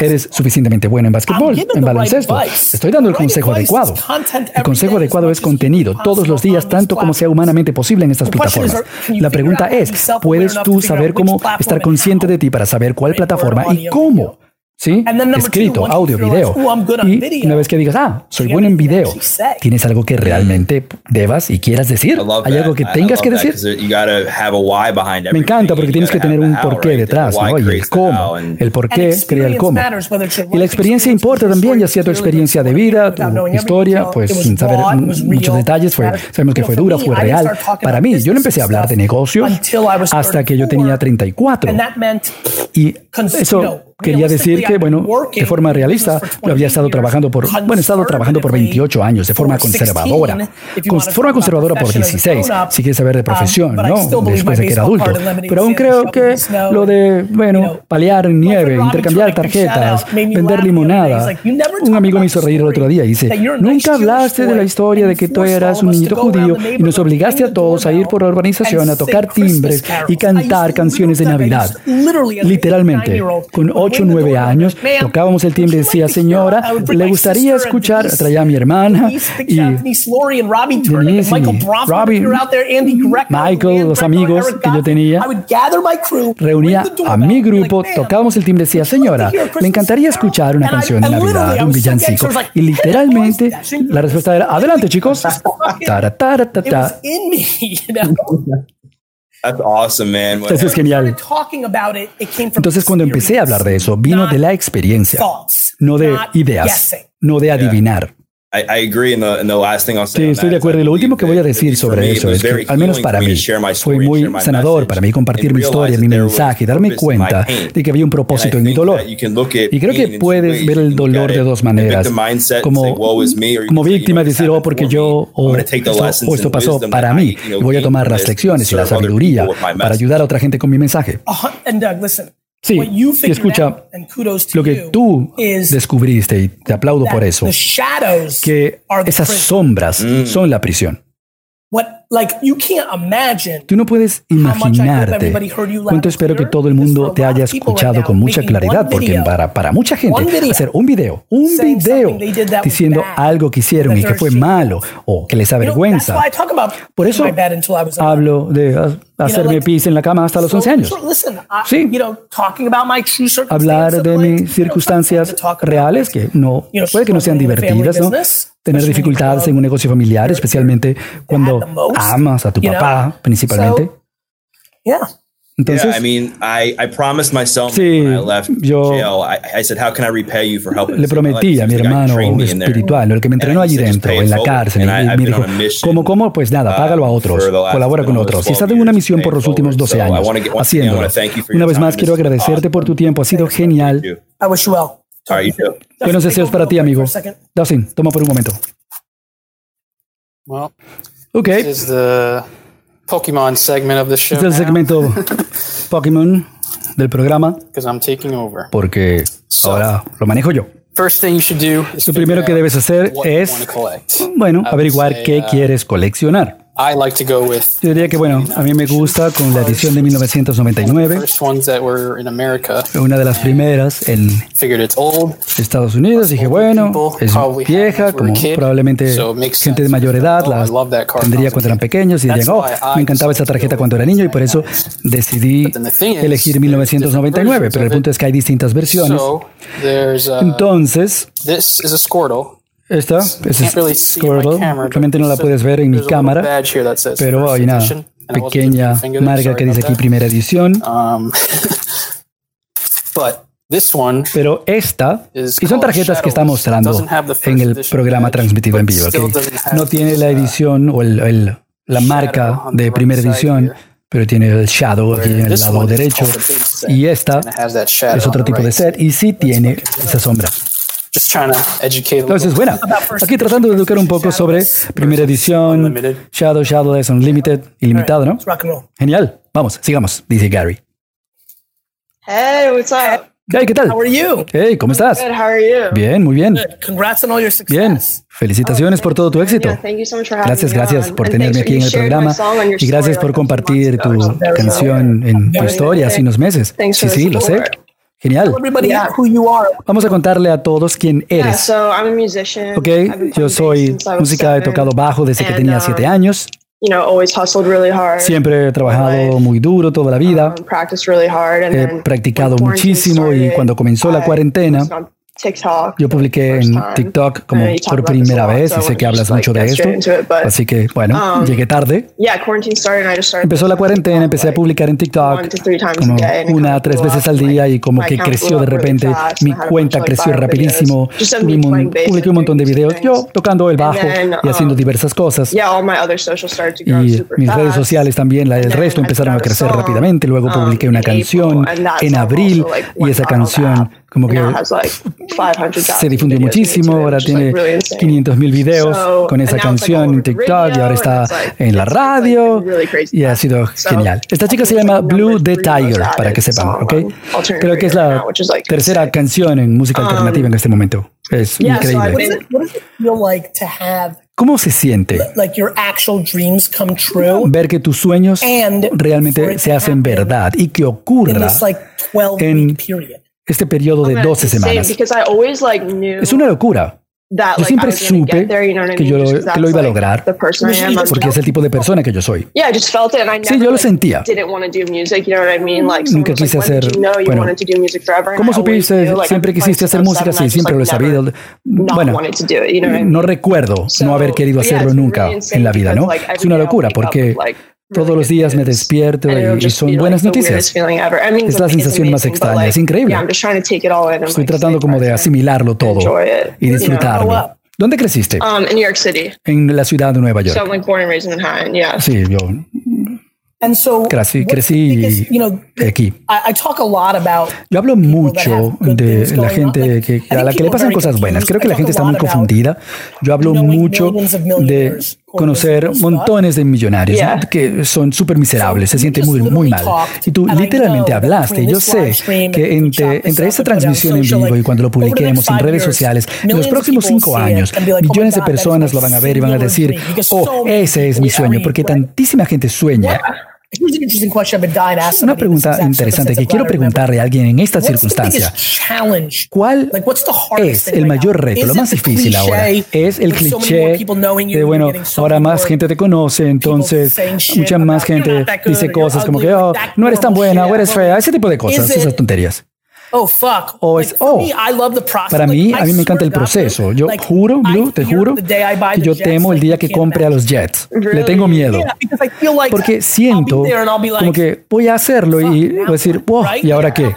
eres suficientemente bueno en básquetbol, en baloncesto. Estoy dando el consejo adecuado. El consejo adecuado es contenido todos los días, tanto como sea humanamente posible en estas plataformas. La pregunta es, ¿puedes tú saber cómo estar consciente de ti para saber cuál plataforma y cómo? ¿Sí? Escrito, audio, video. Y una vez que digas, ah, soy bueno en video, ¿tienes algo que realmente debas y quieras decir? ¿Hay algo que tengas que decir? Me encanta porque tienes que tener un porqué detrás, ¿no? Y el cómo. El porqué crea el cómo. Y la experiencia importa también, ya sea tu experiencia de vida, tu historia, pues sin saber muchos detalles, fue, sabemos que fue dura, fue real. Para mí, yo no empecé a hablar de negocios hasta que yo tenía 34. Y eso quería decir que, bueno, de forma realista, lo había estado trabajando por, bueno, he estado trabajando por 28 años de forma conservadora. Con forma conservadora por 16, si quieres saber de profesión, ¿no? Después de que era adulto. Pero aún creo que lo de, bueno, paliar nieve, intercambiar tarjetas, vender limonada. Un amigo me hizo reír el otro día y dice, nunca hablaste de la historia de que tú eras un niñito judío y nos obligaste a todos a ir por la urbanización a tocar timbres y cantar canciones de Navidad. Literalmente, con 8 o 9 años, tocábamos el timbre y decía, señora, ¿le gustaría escuchar? Traía a mi hermana y Denise Robbie, Michael, los amigos que yo tenía. Reunía a mi grupo, tocábamos el timbre y decía, señora, le encantaría escuchar una canción de Navidad, un villancico. Y literalmente la respuesta era, adelante chicos. Eso es genial. Entonces, cuando empecé a hablar de eso, vino de la experiencia, no de ideas, no de adivinar. Sí, estoy de acuerdo. Y lo último que voy a decir sobre eso es que, al menos para mí, fue muy sanador para mí compartir mi historia, mi mensaje, darme cuenta de que había un propósito en mi dolor. Y creo que puedes ver el dolor de dos maneras. Como, como víctima, decir, oh, porque yo, o esto, pasó para mí. Voy a tomar las lecciones y la sabiduría para ayudar a otra gente con mi mensaje. Sí, y escucha, lo que tú descubriste, y te aplaudo por eso, que esas sombras mm. son la prisión. Tú no puedes imaginarte cuánto espero que todo el mundo te haya escuchado con mucha claridad, porque para, para mucha gente hacer un video, un video diciendo algo que hicieron y que fue malo o que les avergüenza. Por eso hablo de hacerme pis en la cama hasta los 11 años. Sí. Hablar de mis circunstancias reales que no puede que no sean divertidas, ¿no? Tener dificultades en un negocio familiar, especialmente cuando amas a tu papá principalmente. Entonces, sí, yo le prometí a mi hermano espiritual, el que me entrenó allí dentro, en la cárcel, y me dijo, ¿cómo, cómo? Pues nada, págalo a otros, colabora con otros. Y he estado en una misión por los últimos 12 años, haciéndolo. Una vez más, quiero agradecerte por tu tiempo, ha sido genial. Buenos deseos para ti, amigo. Dustin, toma por un momento. Well, Ok. this is the Pokemon segment of the show Este es el segmento *laughs* Pokémon del programa because I'm taking over. porque ahora lo manejo yo. First thing you should do is Lo primero que debes hacer es, bueno, averiguar say, qué uh, quieres coleccionar. I like to go with Yo diría que, bueno, a mí me gusta con la edición de 1999, first ones that were in America. una de las primeras en. Estados Unidos. Dije, bueno, es vieja, como probablemente gente de mayor edad la tendría cuando eran pequeños y dirían, oh, me encantaba esa tarjeta cuando era niño y por eso decidí elegir 1999. Pero el punto es que hay distintas versiones. Uh, Entonces, esta es Squirtle. Realmente no la puedes ver en mi cámara, pero hay una pequeña marca que dice aquí primera edición. Um, *laughs* but this one Pero esta, y son tarjetas que está mostrando en el programa transmitido en vivo. still ¿ok? doesn't have No tiene la uh, edición o el- el- la marca de primera edición, pero tiene el shadow aquí en el lado derecho. Y esta es otro tipo de set y sí tiene esa sombra. Just trying to educate a Entonces, bueno, aquí tratando de educar un poco sobre primera edición. Shadow, Shadow es Unlimited, ilimitado, ¿no? Genial. Vamos, sigamos, dice Gary. Hey, what's up? Hey, ¿qué tal? How are you? Hey, ¿cómo estás? Good. How are you? Bien, muy bien. Good. Congrats on all your Bien. success. Felicitaciones por todo tu éxito. Yeah, thank you so much for having Gracias, gracias por tenerme aquí en el programa y gracias por compartir tu canción en tu historia hace unos meses. Sí, sí, lo sé. Genial. Tell everybody Yeah. who you are. Vamos a contarle a todos quién Yeah, eres. so I'm a musician. Ok, I've been yo soy música, he tocado bajo desde que tenía um, siete años. You know, always hustled really hard. Siempre he trabajado muy duro toda la vida. um, really hard. And He practicado muchísimo y started, cuando comenzó la cuarentena, TikTok Yo publiqué en. TikTok como I por primera vez y sé que hablas just, like, mucho de esto. it, but, Así que, bueno, um, llegué tarde. Yeah, quarantine started and I just started Empezó la cuarentena, TikTok, empecé a publicar en TikTok como day, una tres veces up, al día like, y como que creció de really repente, fast, mi cuenta creció rapidísimo, publiqué un montón de videos, yo tocando el bajo then, y haciendo um, diversas cosas. Yeah, Y mis redes sociales también, then resto, empezaron a crecer rápidamente. Luego um, publiqué una in canción en abril y esa canción. Como que has, like, 500,000 se difundió muchísimo, ahora tiene like, really insane. 500 mil videos con esa canción en TikTok y ahora está en la radio y ha sido genial. Esta chica se llama Blue the Tiger, para que sepan, ¿ok? Creo que es la tercera canción en música Um, alternativa en este momento. Es increíble. What does, it, what does it feel like to have ¿Cómo se siente ver que tus sueños realmente se hacen verdad y que ocurra this like 12 en? Este periodo de Man, 12 it's insane semanas? Es una locura. Yo siempre supe que yo que lo iba a lograr. Porque es el tipo de persona que yo soy. Sí, yo lo sentía. Nunca quise "When did hacer- bueno, wanted to do music forever?" And ¿Cómo supiste? Siempre quisiste hacer música, sí, siempre lo he sabido. Bueno, no recuerdo no haber querido hacerlo nunca en la vida, ¿no? Es una locura porque todos los días me despierto y, y son buenas noticias. Es la sensación más extraña, es increíble. Yeah, I'm just trying to take it all in and, Estoy tratando como de asimilarlo todo y disfrutarlo. ¿Dónde creciste? Um, in New York City. En la ciudad de Nueva York. Sí, yo And so crecí, crecí the biggest- you know, aquí. I, I talk a lot about Yo hablo mucho de la gente que, a la que le pasan cosas buenas. Creo que la gente está muy confundida. Yo hablo mucho de conocer montones de millonarios que son súper miserables, se sienten muy, muy mal. Y tú literalmente hablaste. Yo sé que entre, entre esta transmisión en vivo y cuando lo publiquemos en redes sociales, en los próximos cinco años, millones de personas lo van a ver y van a decir, oh, ese es mi sueño, porque tantísima gente sueña. Una pregunta interesante que quiero preguntarle a alguien en esta circunstancia. ¿Cuál Like, what's the hardest es el mayor reto, lo más difícil ahora? Es el cliché de, bueno, ahora más gente te conoce, entonces mucha más about, "You're gente not that good", dice cosas "You're como que, ugly", oh, no eres tan buena, o eres fea, ese tipo de cosas, esas tonterías. Oh, fuck. O Like, es, oh, me, I love the process. Para mí, a mí me encanta el proceso. Yo juro, Blue, te juro, que yo temo el día que compre a los Jets. Le tengo miedo. Porque siento como que voy a hacerlo y voy a decir, wow? ¿y ahora qué?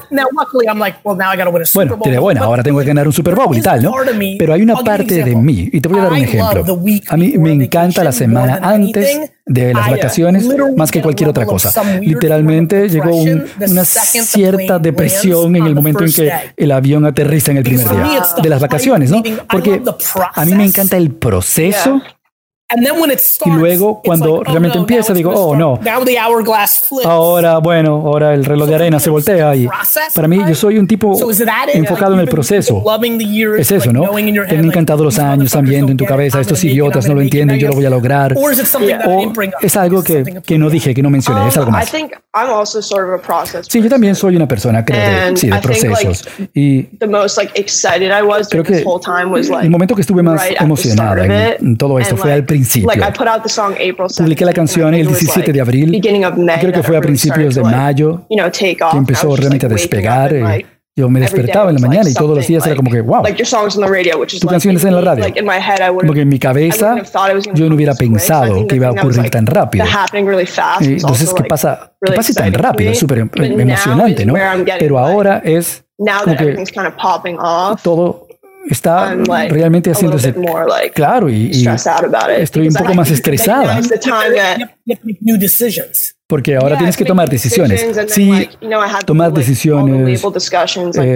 Bueno, bueno, But ahora tengo que ganar un Super Bowl y tal, ¿no? Pero hay una parte de mí, y te voy a dar un ejemplo. A mí me encanta la semana antes de las vacaciones más que cualquier otra cosa. Literalmente llegó una cierta depresión en el momento en que el avión aterriza en el primer día de las vacaciones, ¿no? Porque a mí me encanta el proceso y luego cuando oh, realmente empieza digo, oh no, ahora bueno, ahora el reloj de arena se voltea y para mí yo soy un tipo enfocado en el proceso. Es eso, ¿no? Te han encantado los años, están viendo en tu cabeza, estos idiotas no lo entienden, yo lo voy a lograr. O es algo que, que no dije, que no mencioné, es algo Um, más. Sí, yo también soy una persona, creo, de, sí, de procesos. Y creo que el momento que estuve más emocionada en todo esto fue al principio. Publiqué la canción el 17 de abril. Creo que fue a principios de mayo que empezó realmente a despegar. eh, Yo me despertaba en la mañana y todos los días era como que, wow, tu canción está en la radio. Como que en mi cabeza yo no hubiera pensado que iba a ocurrir tan rápido. Y entonces, ¿qué pasa? Que pase tan rápido, es súper em- emocionante, ¿no? Pero ahora es como que todo está realmente haciéndose claro y, y estoy un poco más estresada porque ahora tienes que tomar decisiones. Sí, tomar decisiones, eh,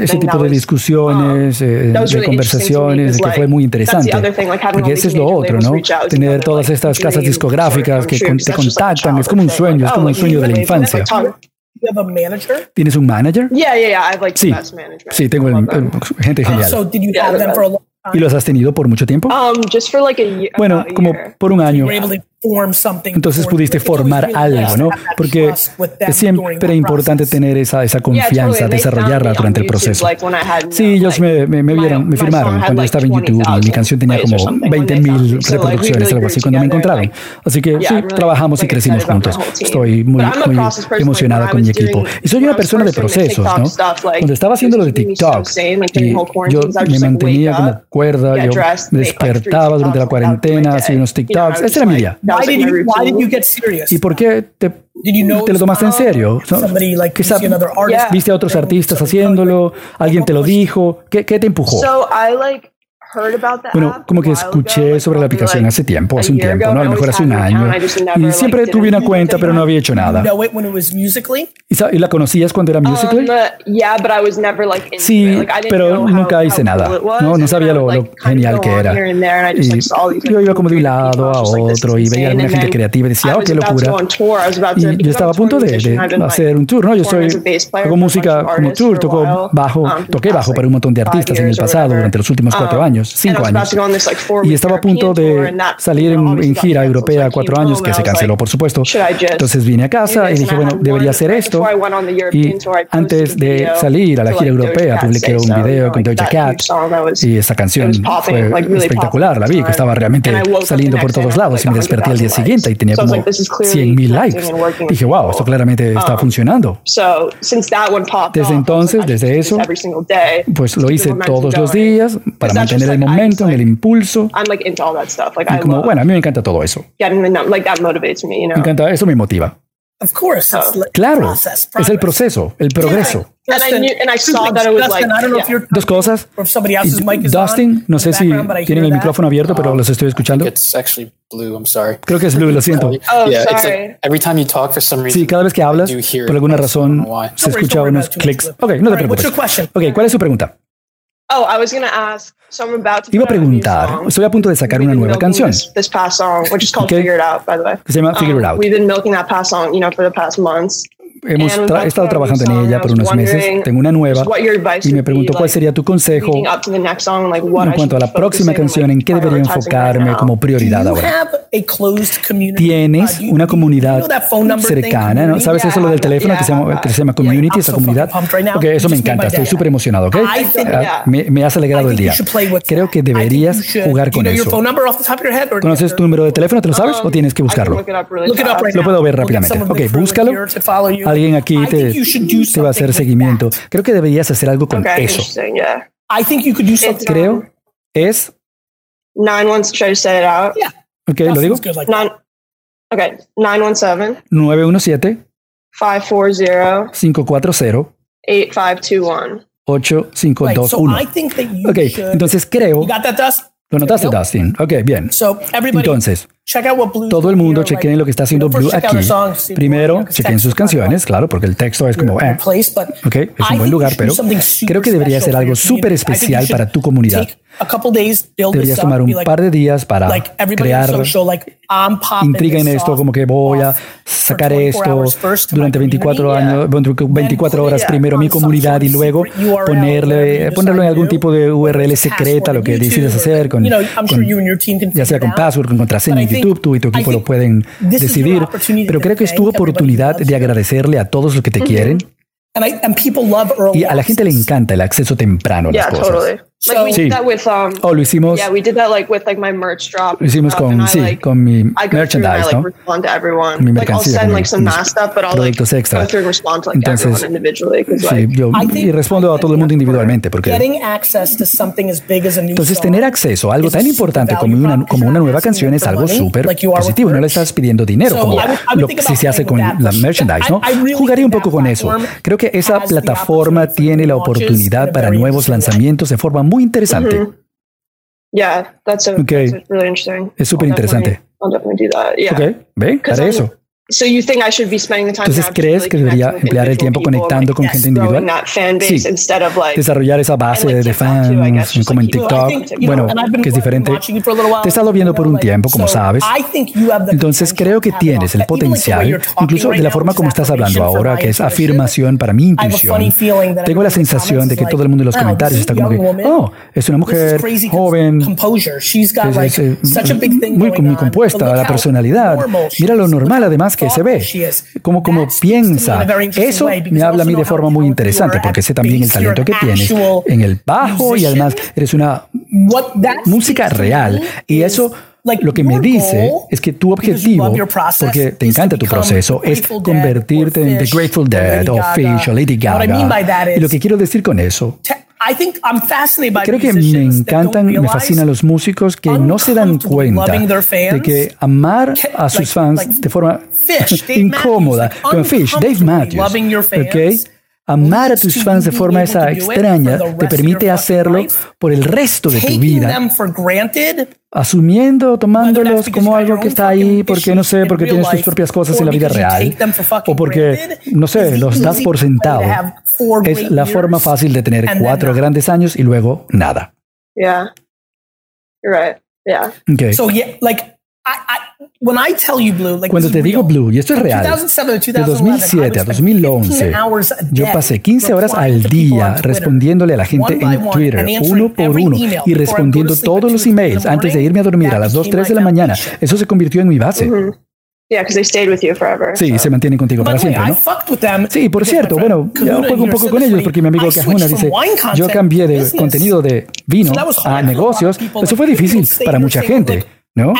ese tipo de discusiones, eh, de conversaciones, que fue muy interesante. Porque ese es lo otro, ¿no? Tener todas estas casas discográficas que te contactan, es como un sueño, es como un sueño de la infancia. ¿Tienes un manager? Sí, sí, tengo el- el- gente genial. So did you have them for a long time? ¿Y los has tenido por mucho tiempo? Um, just for like a year. Bueno, como por un año. Were able to form something Entonces pudiste formar algo, ¿no? Porque es siempre importante tener esa, esa confianza, desarrollarla durante el proceso. Sí, ellos me, me, me vieron, me firmaron cuando estaba en YouTube y mi 20,000 canción tenía como or something when 20 they found mil reproducciones, algo así, cuando me encontraron. Así que sí, trabajamos y crecimos juntos. Estoy muy, muy emocionada con mi equipo. Y soy una persona de procesos, ¿no? Cuando estaba haciendo lo de TikTok, y yo me mantenía como cuerda, yo me despertaba durante la cuarentena, hacía unos TikToks. Ese era mi día. That Why was, did like, my you Why did routine. you get serious? ¿Y por qué te, Did you know te lo tomaste en serio? ¿no? Somebody like Quizá you see another artist. Yeah. viste a otros artistas haciéndolo, alguien te lo dijo, ¿qué, qué te empujó? So I like Bueno, como que escuché sobre la aplicación hace tiempo, hace un tiempo, ¿no? A lo mejor hace un año. Y siempre tuve una cuenta, pero no había hecho nada. ¿Y, la conocías cuando era Musical.ly? Um, into Sí, pero nunca hice nada. No, no sabía lo, lo genial que era. Y yo iba como de un lado a otro y veía a alguna gente creativa y decía, oh, qué locura. Y yo estaba a punto de, de hacer un tour, ¿no? Yo soy hago música como tour, toco bajo, um, toqué bajo para un montón de artistas en el pasado durante los últimos cuatro Um, años, cinco años. Y estaba a punto de salir en, en gira europea cuatro años, que se canceló, por supuesto. Entonces vine a casa y dije, bueno, debería hacer esto. Y antes de salir a la gira europea, publiqué un video con Doja Cat y esa canción fue espectacular. La vi, que estaba realmente saliendo por todos lados y me desperté al día 100,000 siguiente y tenía como like, this is clearly 100 mil likes. Dije, wow, esto claramente está Um, funcionando. So since that one popped Desde entonces, desde eso, Pues lo hice todos los días para mantener just, el momento, just, el impulso. I'm like into all that stuff. Like Y como, bueno, a mí me encanta todo eso. me, you know. Me encanta, eso me motiva. Of course, it's Oh. like Claro, process, es el progress. proceso, el progreso. And I knew- and I two saw things. that it was Dustin, like- I don't know if yeah. you're Dos cosas. Dustin, no sé si tienen el micrófono abierto, pero los estoy escuchando. It's actually blue. I'm sorry. Creo que es Blue, lo siento. Yeah, it's sorry. like every time you talk, for some reason, Sí, cada vez que hablas, por alguna razón, se escucha unos clics. Ok, no te preocupes. your question? Ok, ¿cuál es su pregunta? Oh, I was gonna ask. Iba a preguntar, estoy a punto de sacar We've una been nueva milking canción que se llama Figure It Um, Out. We've been milking that past song, you know, for the past months. Hemos tra- estado what trabajando en ella por unos meses. Tengo una nueva y me pregunto cuál like, sería tu consejo en cuanto a la próxima canción, en qué debería enfocarme como Do prioridad you ahora. have a closed community? Tienes una comunidad cercana, ¿no? ¿Sabes eso lo del teléfono que se llama, que se llama community, esa comunidad? Ok, eso me encanta, estoy súper emocionado, ¿ok? Ah, Me, me has alegrado el día. Creo que deberías jugar con eso. ¿Conoces tu número de teléfono? ¿Te lo sabes o tienes que buscarlo? Lo puedo ver rápidamente. Ok, búscalo. Alguien aquí te, te va a hacer seguimiento. Creo que deberías hacer algo con eso. Creo es... Ok, lo digo. 917. 917. 540. 540. 8521. 8521. I think that you Ok, entonces creo? Lo notaste, Dustin. Ok, bien. Entonces, todo el mundo chequeen lo que está haciendo Blue aquí. Primero, chequen sus canciones, claro, porque el texto es como, eh, ok, es un buen lugar, pero creo que debería ser algo súper especial para tu comunidad. Deberías tomar un par de días para crear intriga en esto, como que voy a sacar esto durante 24 años, 24 horas primero mi comunidad y luego ponerle, ponerlo en algún tipo de URL secreta, lo que decides hacer, con, ya sea con password, con contraseña en YouTube, tú y tu equipo lo pueden decidir. Pero creo que es tu oportunidad de agradecerle a todos los que te quieren. Y a la gente le encanta el acceso temprano a las cosas. Like we sí. did that with um oh, lo hicimos. Yeah, we did that like with like my merch drop. Lo hicimos con I, sí, like, con mi I I, merchandise, like, ¿no? respond to everyone. Mi like I'll mercancía, send con like some mis mass stuff, but I'll like productos extra. go through and respond to like Entonces, everyone individually. Sí, like, yo y respondo a todo el mundo individualmente porque entonces tener acceso a algo tan importante como una, como una nueva canción es algo súper positivo. No le estás pidiendo dinero como lo que se hace con la merchandise, ¿no? Jugaría un poco con eso. Creo que esa plataforma tiene la oportunidad para nuevos lanzamientos de forma muy interesante. Yeah, that's, a, Okay. that's really interesting. Es súper interesante. I'll definitely do that. Yeah. Ok, ve, haré eso. So you think I should be spending the time Entonces, ¿crees que debería emplear el tiempo conectando con gente individual? Sí. Desarrollar esa base de fans como en TikTok. Bueno, que es diferente. Te he estado viendo por un tiempo, como sabes. Entonces creo que tienes el potencial, incluso de la forma como estás hablando ahora, que es afirmación para mi intuición. Tengo la sensación de que todo el mundo en los comentarios está como que, oh, es una mujer joven, es, es, eh, muy, muy compuesta, la personalidad. Mira lo normal además que se ve, como, como piensa. Eso me habla a mí de forma muy interesante, porque sé también el talento que tienes en el bajo y además eres una música real. Y eso lo que me dice es que tu objetivo, porque te encanta tu proceso, es convertirte en The Grateful Dead o Fish o Lady Gaga. Y lo que quiero decir con eso Creo que me encantan, me fascinan los músicos que no se dan cuenta de que amar a sus fans de forma *laughs* incómoda, con Fish, Dave Matthews, ¿ok? Amar a tus fans de forma esa extraña te permite hacerlo por el resto de tu vida, asumiendo, tomándolos como algo que está ahí porque no sé, porque tienes tus propias cosas en la vida real, o porque, no sé, los das por sentado. Es la forma fácil de tener cuatro grandes años y luego nada. Yeah. You're right. Yeah. Okay. Cuando te digo Blue, y esto es real, de 2007 a 2011, yo pasé 15 horas al día respondiéndole a la gente en Twitter, uno por uno, y respondiendo todos los emails antes de irme a dormir a las 2, 3 de la mañana. Eso se convirtió en mi base. Yeah, because they stayed with you forever. Sí, so. se mantienen contigo para siempre, ¿no? Sí, por cierto, bueno, yo juego un poco con ellos porque mi amigo Kahuna dice, yo cambié de contenido de vino a negocios. Eso fue difícil para mucha gente. ¿No?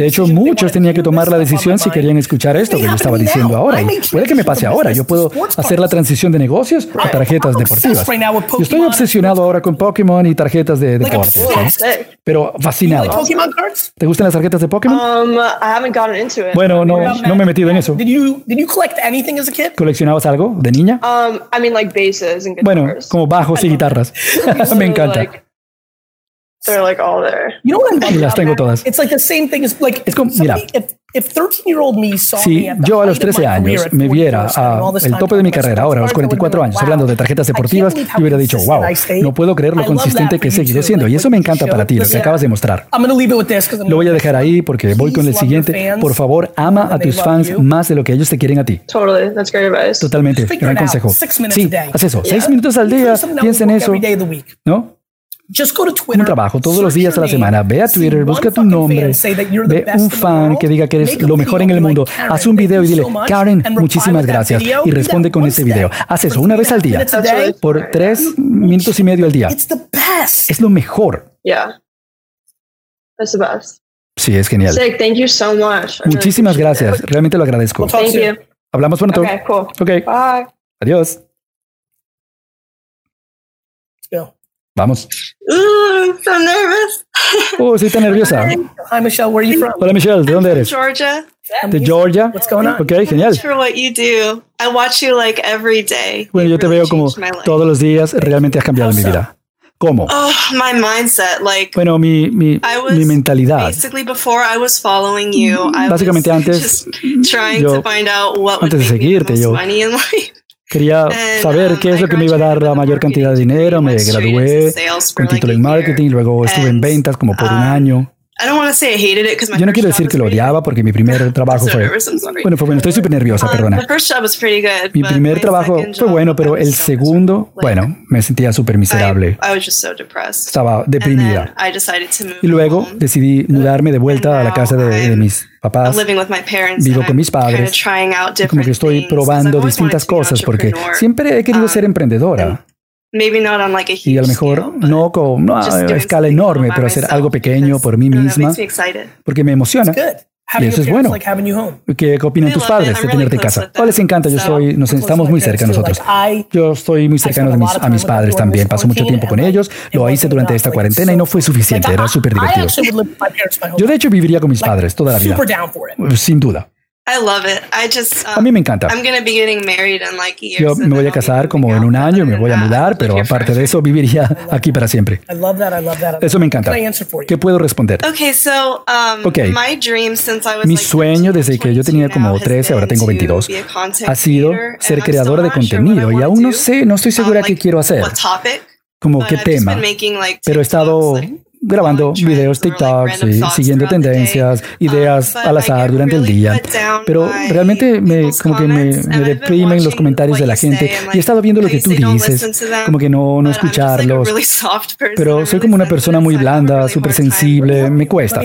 De hecho, muchos tenían que tomar la decisión si querían escuchar esto que yo estaba diciendo ahora. Y puede que me pase ahora. Yo puedo hacer la transición de negocios a tarjetas deportivas. Yo estoy obsesionado ahora con Pokémon y tarjetas de deportes. ¿no? Pero fascinado. ¿Te gustan las tarjetas de Pokémon? Um, I haven't gotten into it. Bueno, no, no me he metido en eso. ¿Coleccionabas algo de niña? Um, I mean, like bases and Bueno, como bajos y guitarras. *laughs* *laughs* me encanta. They're like all there. You know what I Las tengo todas. It's like the same thing as like es como, mira, if, if 13 year old me saw si yo a los 13 años me viera a el tope de mi carrera ahora a los 44 años hablando de tarjetas deportivas, yo hubiera dicho, wow, no puedo creer lo consistente que he seguido siendo. Y eso me encanta para ti, lo que acabas de mostrar. Lo voy a dejar ahí porque voy con el siguiente. Por favor, ama a tus fans más de lo que ellos te quieren a ti. Totally. That's great advice. Totalmente. Gran consejo. Sí, haz eso. Seis minutos al día. Piensa en eso. ¿No? Un trabajo todos los días de la semana. Ve a Twitter, busca tu nombre, ve un fan que diga que eres lo mejor en el mundo. Haz un video y dile, Karen, muchísimas gracias. Y responde con ese video. Haz eso una vez al día, por tres minutos y medio al día. Es lo mejor. Yeah. That's the best. Sí, es genial. Muchísimas gracias. Realmente lo agradezco. Thank you. Hablamos pronto. Okay, cool. Ok. Bye. Adiós. Vamos. So nervous. Oh, sí, está nerviosa. *laughs* Hi, Michelle. Where are you from? Hola, Michelle. ¿De dónde eres? Georgia. De Georgia. What's going on? Ok, genial. For what you do. I watch you like every day. Bueno, yo te veo como todos los días. Realmente has cambiado mi vida. ¿Cómo? Oh, my mindset, like bueno, mi, mi, mi mentalidad. Basically, before I was following you, I Básicamente was antes, trying yo, to find out what antes de seguirte, yo quería saber qué es lo que me iba a dar la mayor cantidad de dinero. Me gradué con título en marketing, luego estuve en ventas como por un año. Yo no quiero decir que lo odiaba porque mi primer *laughs* trabajo fue... Bueno, fue bueno, estoy súper nerviosa, Um, perdona. Mi primer trabajo fue bueno, pero el segundo, bueno, me sentía súper miserable. Estaba deprimida. Y luego decidí mudarme de vuelta a la casa de, de mis papás. Vivo con mis padres. Y como que estoy probando distintas cosas porque siempre he querido ser emprendedora. Y a lo mejor no con no a escala enorme, pero hacer algo pequeño por mí misma, porque me emociona. Y eso es bueno. ¿Qué opinan tus padres de tenerte en casa? Oh, les encanta. Yo soy, nos estamos muy cerca nosotros. Yo estoy muy cercano a mis, a mis padres también. Paso mucho tiempo con ellos. Lo hice durante esta cuarentena y no fue suficiente. Era súper divertido. Yo de hecho viviría con mis padres toda la vida. Sin duda. A mí me encanta. Yo me voy a casar como en un año, me voy a *laughs* mudar, pero aparte de eso viviría aquí para siempre. Eso me encanta. ¿Qué puedo responder? Ok. Mi sueño desde que yo tenía como 13, ahora tengo 22, ha sido ser creadora de contenido y aún no sé, no estoy segura qué quiero hacer. Como qué tema. Pero he estado grabando videos TikToks y siguiendo tendencias, ideas al azar durante el día. Pero realmente me, como que me, me deprimen los comentarios de la gente y he estado viendo lo que tú dices, como que no, no escucharlos. Pero soy como una persona muy blanda, súper sensible, me cuesta.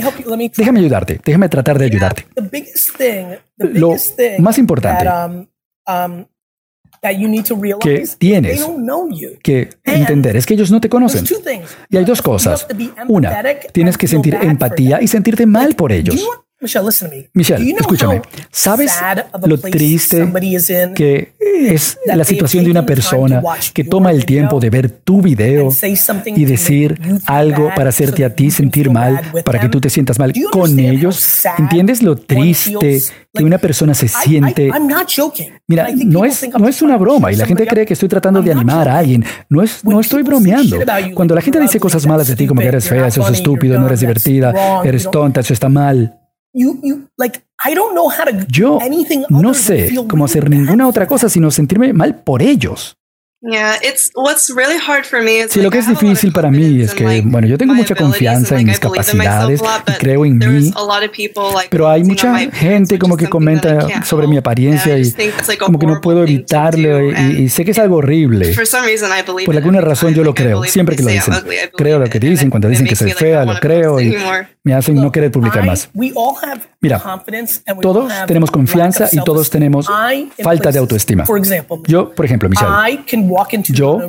Déjame ayudarte, déjame tratar de ayudarte. Lo más importante que tienes que entender es que ellos no te conocen. Y hay dos cosas. Una, tienes que sentir empatía y sentirte mal por ellos. Michelle, escúchame. ¿Sabes lo triste que es la situación de una persona que toma el tiempo de ver tu video y decir algo para hacerte a ti sentir mal, para que tú te sientas mal con ellos? ¿Entiendes lo triste que una persona se siente? Mira, no es, no es una broma y la gente cree que estoy tratando de animar a alguien. No, es, no estoy bromeando. Cuando la gente dice cosas malas de ti, como que eres fea, eso es estúpido, no eres divertida, eres tonta, eso está mal. Yo no sé cómo hacer ninguna otra cosa sino sentirme mal por ellos. Sí, lo que es difícil para mí es que, bueno, yo tengo mucha confianza en mis capacidades y creo en mí, pero hay mucha gente como que comenta sobre mi apariencia y como que no puedo evitarlo y, y sé que es algo horrible. Por alguna razón yo lo creo, siempre que lo dicen. Creo lo que dicen, cuando dicen que soy fea, lo creo y me hacen no querer publicar más. Mira, todos tenemos confianza y todos tenemos falta de autoestima. Yo, por ejemplo, Michelle, yo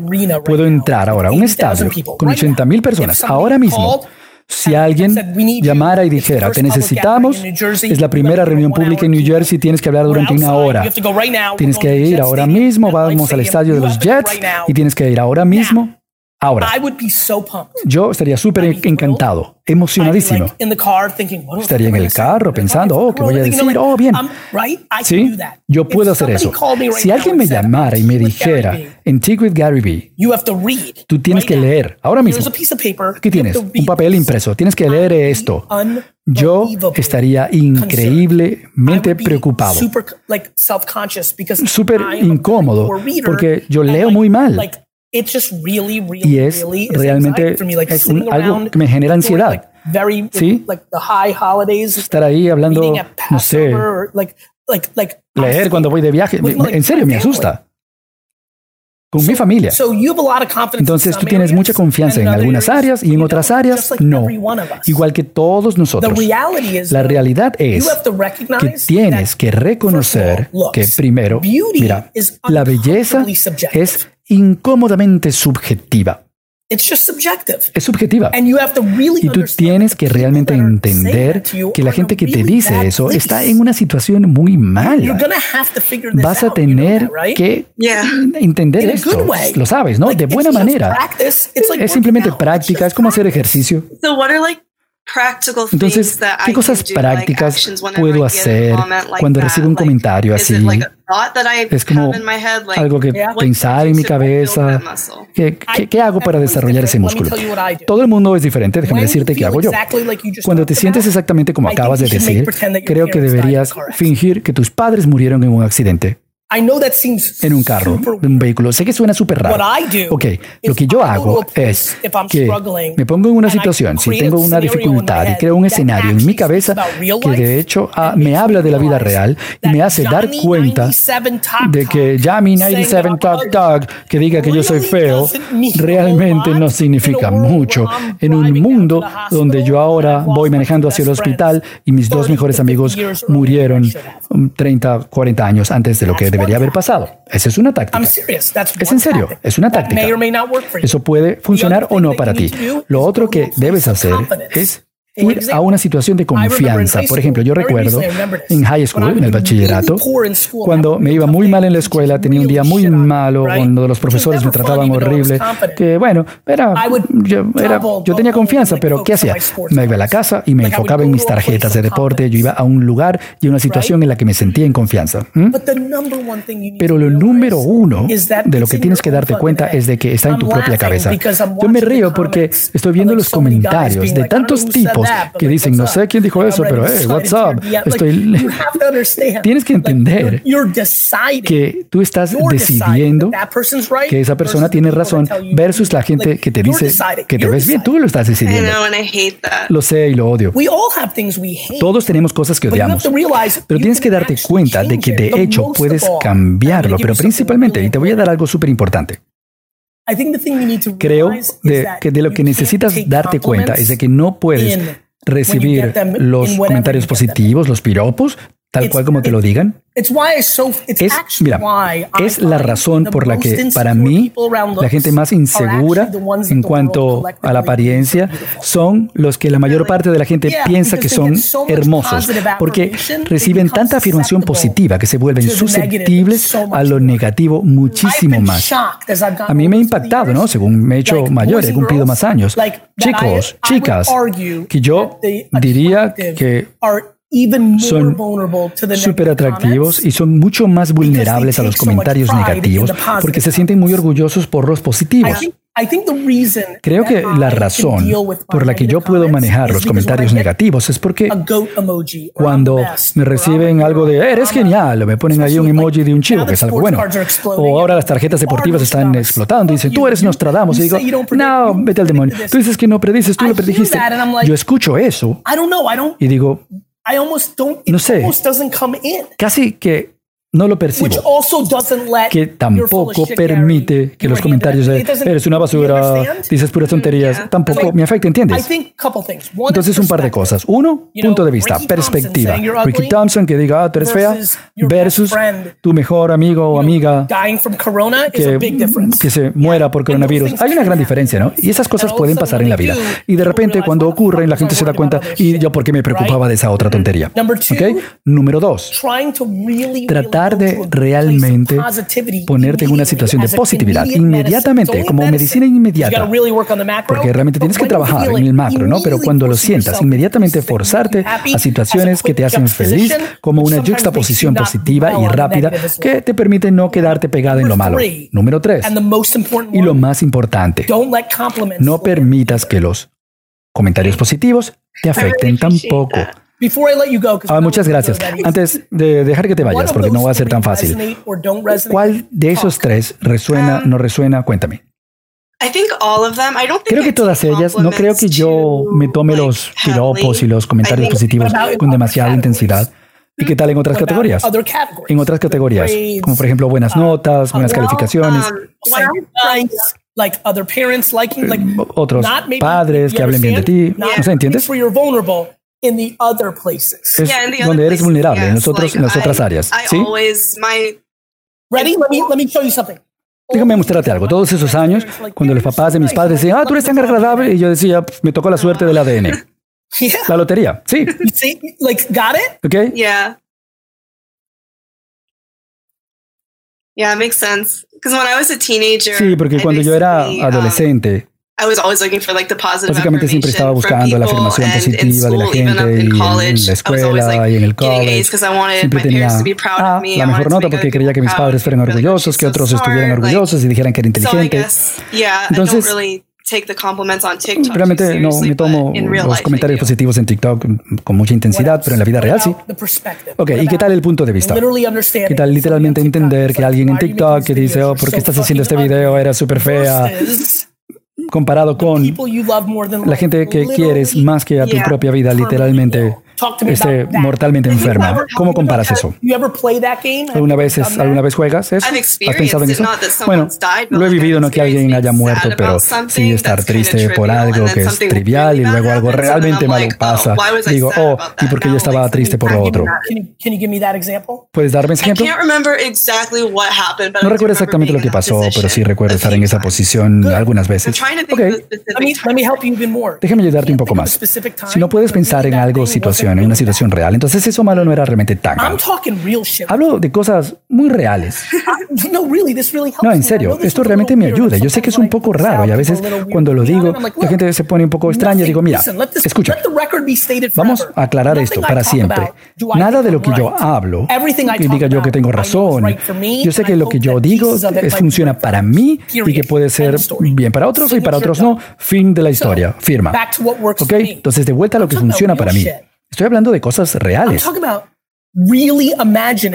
puedo entrar ahora a un estadio con 80 mil personas ahora mismo. Si alguien llamara y dijera, te necesitamos, es la primera reunión pública en New Jersey, tienes que hablar durante una hora. Tienes que ir ahora mismo, vamos al estadio de los Jets y tienes que ir ahora mismo. Ahora, yo estaría súper encantado, emocionadísimo. Estaría en el carro pensando, oh, ¿qué voy a decir? Oh, bien. Sí, yo puedo hacer eso. Si alguien me llamara y me dijera, en Tig with Gary Vee, tú tienes que leer ahora mismo. ¿Qué tienes? Un papel impreso. Tienes que leer esto. Yo estaría increíblemente preocupado, súper incómodo, porque yo leo muy mal. Y es realmente es un, algo que me genera ansiedad. ¿Sí? Estar ahí hablando, no sé, leer cuando voy de viaje, en serio me asusta. Con mi familia. Entonces tú tienes mucha confianza en algunas áreas y en otras áreas no. Igual que todos nosotros. La realidad es que tienes que reconocer que primero, mira, la belleza es incómodamente subjetiva. Es subjetiva. Y tú tienes que realmente entender que la gente que te dice eso está en una situación muy mala. Vas a tener que entender esto. Lo sabes, ¿no? De buena manera. Es simplemente práctica, es como hacer ejercicio. Entonces, ¿qué cosas prácticas puedo hacer cuando recibo un comentario así? Es como algo que pensar en mi cabeza. ¿Qué, qué, hago para desarrollar ese músculo? Todo el mundo es diferente. Déjame decirte qué hago yo. Cuando te sientes exactamente como acabas de decir, creo que deberías fingir que tus padres murieron en un accidente en un carro, en un vehículo. Sé que suena súper raro. Ok, lo que yo hago es que me pongo en una situación, si tengo una dificultad y creo un escenario en mi cabeza que de hecho ah, me habla de la vida real y me hace dar cuenta de que Yami 97 Top Dog, que diga que yo soy feo, realmente no significa mucho en un mundo donde yo ahora voy manejando hacia el hospital y mis dos mejores amigos murieron 30, 40 años antes de lo que debería haber pasado. Esa es una táctica. Es en serio, es una táctica. Eso puede funcionar o no para ti. Lo otro que debes hacer es ir a una situación de confianza. Por ejemplo, yo recuerdo en high school, en el bachillerato, cuando me iba muy mal en la escuela, tenía un día muy malo, cuando los profesores me trataban horrible, que bueno, era, yo, era, yo tenía confianza, pero ¿qué hacía? Me iba a la casa y me enfocaba en mis tarjetas de deporte, yo iba a un lugar y una situación en la que me sentía en confianza. Pero lo número uno de lo que tienes que darte cuenta es de que está en tu propia cabeza. Yo me río porque estoy viendo los comentarios de tantos tipos que dicen, no sé quién dijo eso, pero hey, what's up? Estoy... *laughs* Tienes que entender que tú estás decidiendo que esa persona tiene razón versus la gente que te dice que te ves bien. Tú lo estás decidiendo. Lo sé y lo odio. Todos tenemos cosas que odiamos, pero tienes que darte cuenta de que de hecho puedes cambiarlo, pero principalmente, y te voy a dar algo súper importante. Creo que de lo que necesitas darte cuenta es de que no puedes recibir los comentarios positivos, los piropos, tal cual como te lo digan. Es, mira, es la razón por la que para mí la gente más insegura en cuanto a la apariencia son los que la mayor parte de la gente piensa que son hermosos, porque reciben tanta afirmación positiva que se vuelven susceptibles a lo negativo muchísimo más. A mí me ha impactado, ¿no? Según me he hecho mayor, he cumplido más años. Chicos, chicas, que yo diría que son súper atractivos y son mucho más vulnerables a los comentarios negativos porque se sienten muy orgullosos por los positivos. Creo que la razón por la que yo puedo manejar los comentarios negativos es porque cuando me reciben algo de eres genial, o me ponen ahí un emoji de un chivo, que es algo bueno, o ahora las tarjetas deportivas están explotando y dicen tú eres Nostradamus, y digo, no, vete al demonio. Tú dices que no predices, tú lo predijiste. Yo escucho eso y digo, no sé, casi que no lo percibo. Que tampoco permite que los comentarios de eres una basura, dices puras tonterías, tampoco me afecta, ¿entiendes? Entonces un par de cosas. Uno, punto de vista, perspectiva. Ricky Thompson que diga, ah, tú eres fea, versus tu mejor amigo o amiga que, que se muera por coronavirus. Hay una gran diferencia, ¿no? Y esas cosas pueden pasar en la vida. Y de repente cuando ocurren, la gente se da cuenta, y yo por qué me preocupaba de esa otra tontería. ¿Ok? Número dos, tratar de realmente ponerte en una situación de positividad inmediatamente, como medicina inmediata. Porque realmente tienes que trabajar en el macro, ¿no? Pero cuando lo sientas, inmediatamente forzarte a situaciones que te hacen feliz, como una juxtaposición positiva y rápida que te permite no quedarte pegada en lo malo. Número tres. Y lo más importante, no permitas que los comentarios positivos te afecten tampoco. Ah, muchas gracias. Antes de dejar que te vayas, porque no va a ser tan fácil. ¿Cuál de esos tres resuena, um, no resuena? Cuéntame. Creo que todas ellas, no creo que yo me tome los piropos y los comentarios positivos con demasiada intensidad. ¿Y qué tal en otras categorías? En otras categorías, como por ejemplo buenas uh, notas, buenas calificaciones. Um, otros padres que hablen bien de ti. ¿No se entiendes? In the other places. Es yeah, the donde eres vulnerable, yes. en, los otros, like, en las otras áreas. I ¿sí? Always, my... Ready? Let me, let me show you something. Déjame mostrarte algo. Todos esos años, cuando los papás de mis padres decían, ah, tú eres tan agradable, y yo decía, me tocó la suerte del ADN. *laughs* Yeah. La lotería, sí. *laughs* See, like, got it? Okay. Yeah. Yeah, it makes sense. Because when I was a teenager, sí, porque cuando yo era adolescente, Básicamente siempre estaba buscando la afirmación positiva de la gente y en la escuela y en el college. Siempre tenía ah, la mejor nota porque quería que mis padres fueran orgullosos, que otros estuvieran orgullosos y dijeran que era inteligente. Entonces, Realmente no me tomo los comentarios positivos en TikTok con mucha intensidad, pero en la vida real sí. Ok, ¿y qué tal el punto de vista? ¿Qué tal literalmente entender que alguien en TikTok que dice, oh, ¿por qué estás haciendo este video? Era súper fea comparado con la gente que quieres más que a tu propia vida, literalmente esté mortalmente enferma. ¿Cómo comparas eso? ¿Alguna vez, ¿Alguna vez juegas eso? ¿Has pensado en eso? Bueno, lo he vivido, no que alguien haya muerto, pero sí estar triste por algo que es trivial y luego algo realmente malo pasa. Digo, oh, ¿y por qué yo estaba triste por lo otro? ¿Puedes darme ese ejemplo? No recuerdo exactamente lo que pasó, pero sí recuerdo estar en esa posición algunas veces. Ok, déjame ayudarte un poco más. Si no puedes pensar en algo, situación, en una situación real. Entonces eso malo no era realmente tan malo. Hablo de cosas muy reales. *laughs* No, en serio, esto realmente me ayuda. Yo sé que es un poco raro y a veces cuando lo digo, la gente se pone un poco extraña. Digo, mira, escucha, vamos a aclarar esto para siempre. Nada de lo que yo hablo, que diga yo que tengo razón. Yo sé que lo que yo digo es, funciona para mí y que puede ser bien para otros y para otros no. Fin de la historia. Firma. ¿Ok? Entonces, de vuelta a lo que funciona para mí. Estoy hablando de cosas reales.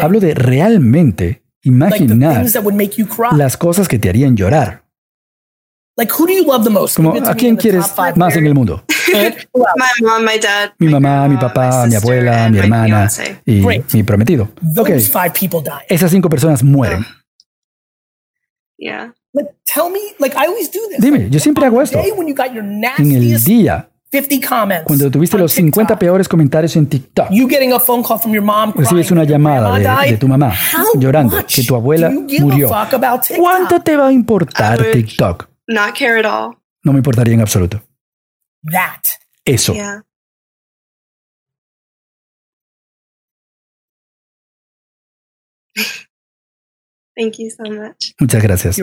Hablo de realmente imaginar las cosas que te harían llorar. Como, ¿A quién quieres más en el mundo? *laughs* *laughs* mi mamá, mi papá, mi abuela, mi hermana y mi prometido. Okay. Esas cinco personas mueren. Dime, yo siempre hago esto. En el día cuando tuviste los 50 peores comentarios en TikTok, recibes una llamada de, tu mamá llorando que tu abuela murió. ¿Cuánto te va a importar TikTok? No me importaría en absoluto. Eso. *laughs* Muchas gracias.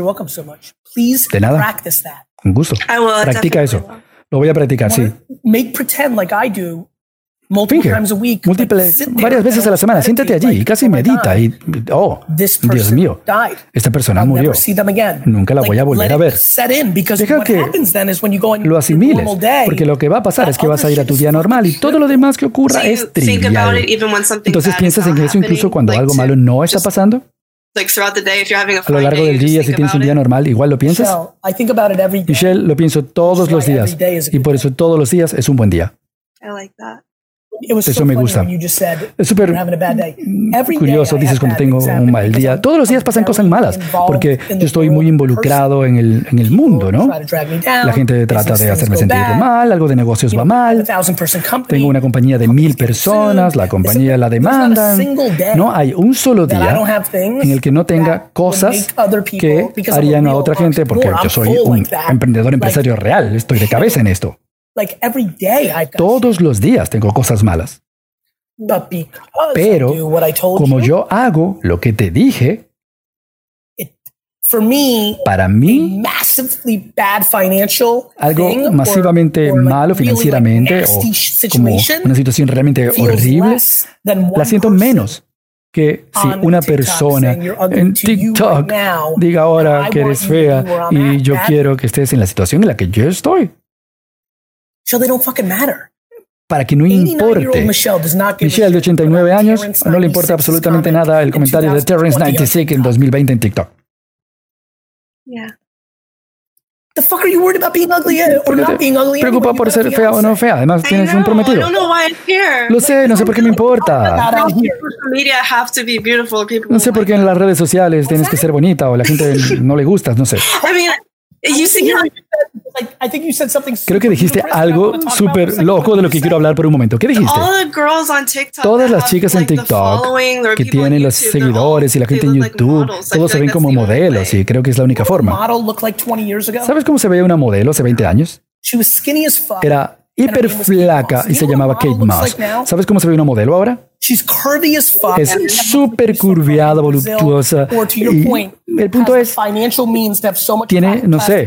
De nada. Con gusto. Practica eso. Lo voy a practicar, sí. Finge, múltiples, varias veces a la semana. Siéntate allí y casi medita y, oh, Dios mío, esta persona murió. Nunca la voy a volver a ver. Deja que lo asimiles, porque lo que va a pasar es que vas a ir a tu día normal y todo lo demás que ocurra es trivial. Entonces piensas en eso incluso cuando algo malo no está pasando. A lo largo del día, si tienes un día normal, igual lo piensas. Michelle, lo pienso todos los días. y por eso todos los días es un buen día. Eso me gusta. Es súper curioso, dices cuando tengo un mal día. Todos los días pasan cosas malas, porque yo estoy muy involucrado en el, en el mundo, ¿no? La gente trata de hacerme sentir mal, algo de negocios va mal. Tengo una compañía de mil personas, la compañía la demandan. No hay un solo día en el que no tenga cosas que harían a otra gente, porque yo soy un emprendedor empresario real, estoy de cabeza en esto. Todos los días tengo cosas malas. Pero como yo hago lo que te dije, para mí, algo masivamente malo financieramente o como una situación realmente horrible, la siento menos que si una persona en TikTok diga ahora que eres fea y yo quiero que estés en la situación en la que yo estoy. Para que no importe. Michelle, de 89 años, no le importa absolutamente nada el comentario de Terrence 96 en 2020 en TikTok. ¿Por qué te preocupa por ser fea o no fea? Además, tienes un prometido. Lo sé, no sé por qué me importa. No sé por qué en las redes sociales tienes que ser bonita o la gente no le gustas, no sé. Creo que dijiste algo súper loco de lo que quiero hablar por un momento. ¿Qué dijiste? Todas las chicas en TikTok que tienen los seguidores y la gente en YouTube, todos se ven como modelos y creo que es la única forma. ¿Sabes cómo se veía una modelo hace 20 años? Era hiper flaca y se llamaba Kate Moss. ¿Sabes cómo se ve una modelo ahora? Es súper curviada, voluptuosa. Y el punto es, tiene, no sé,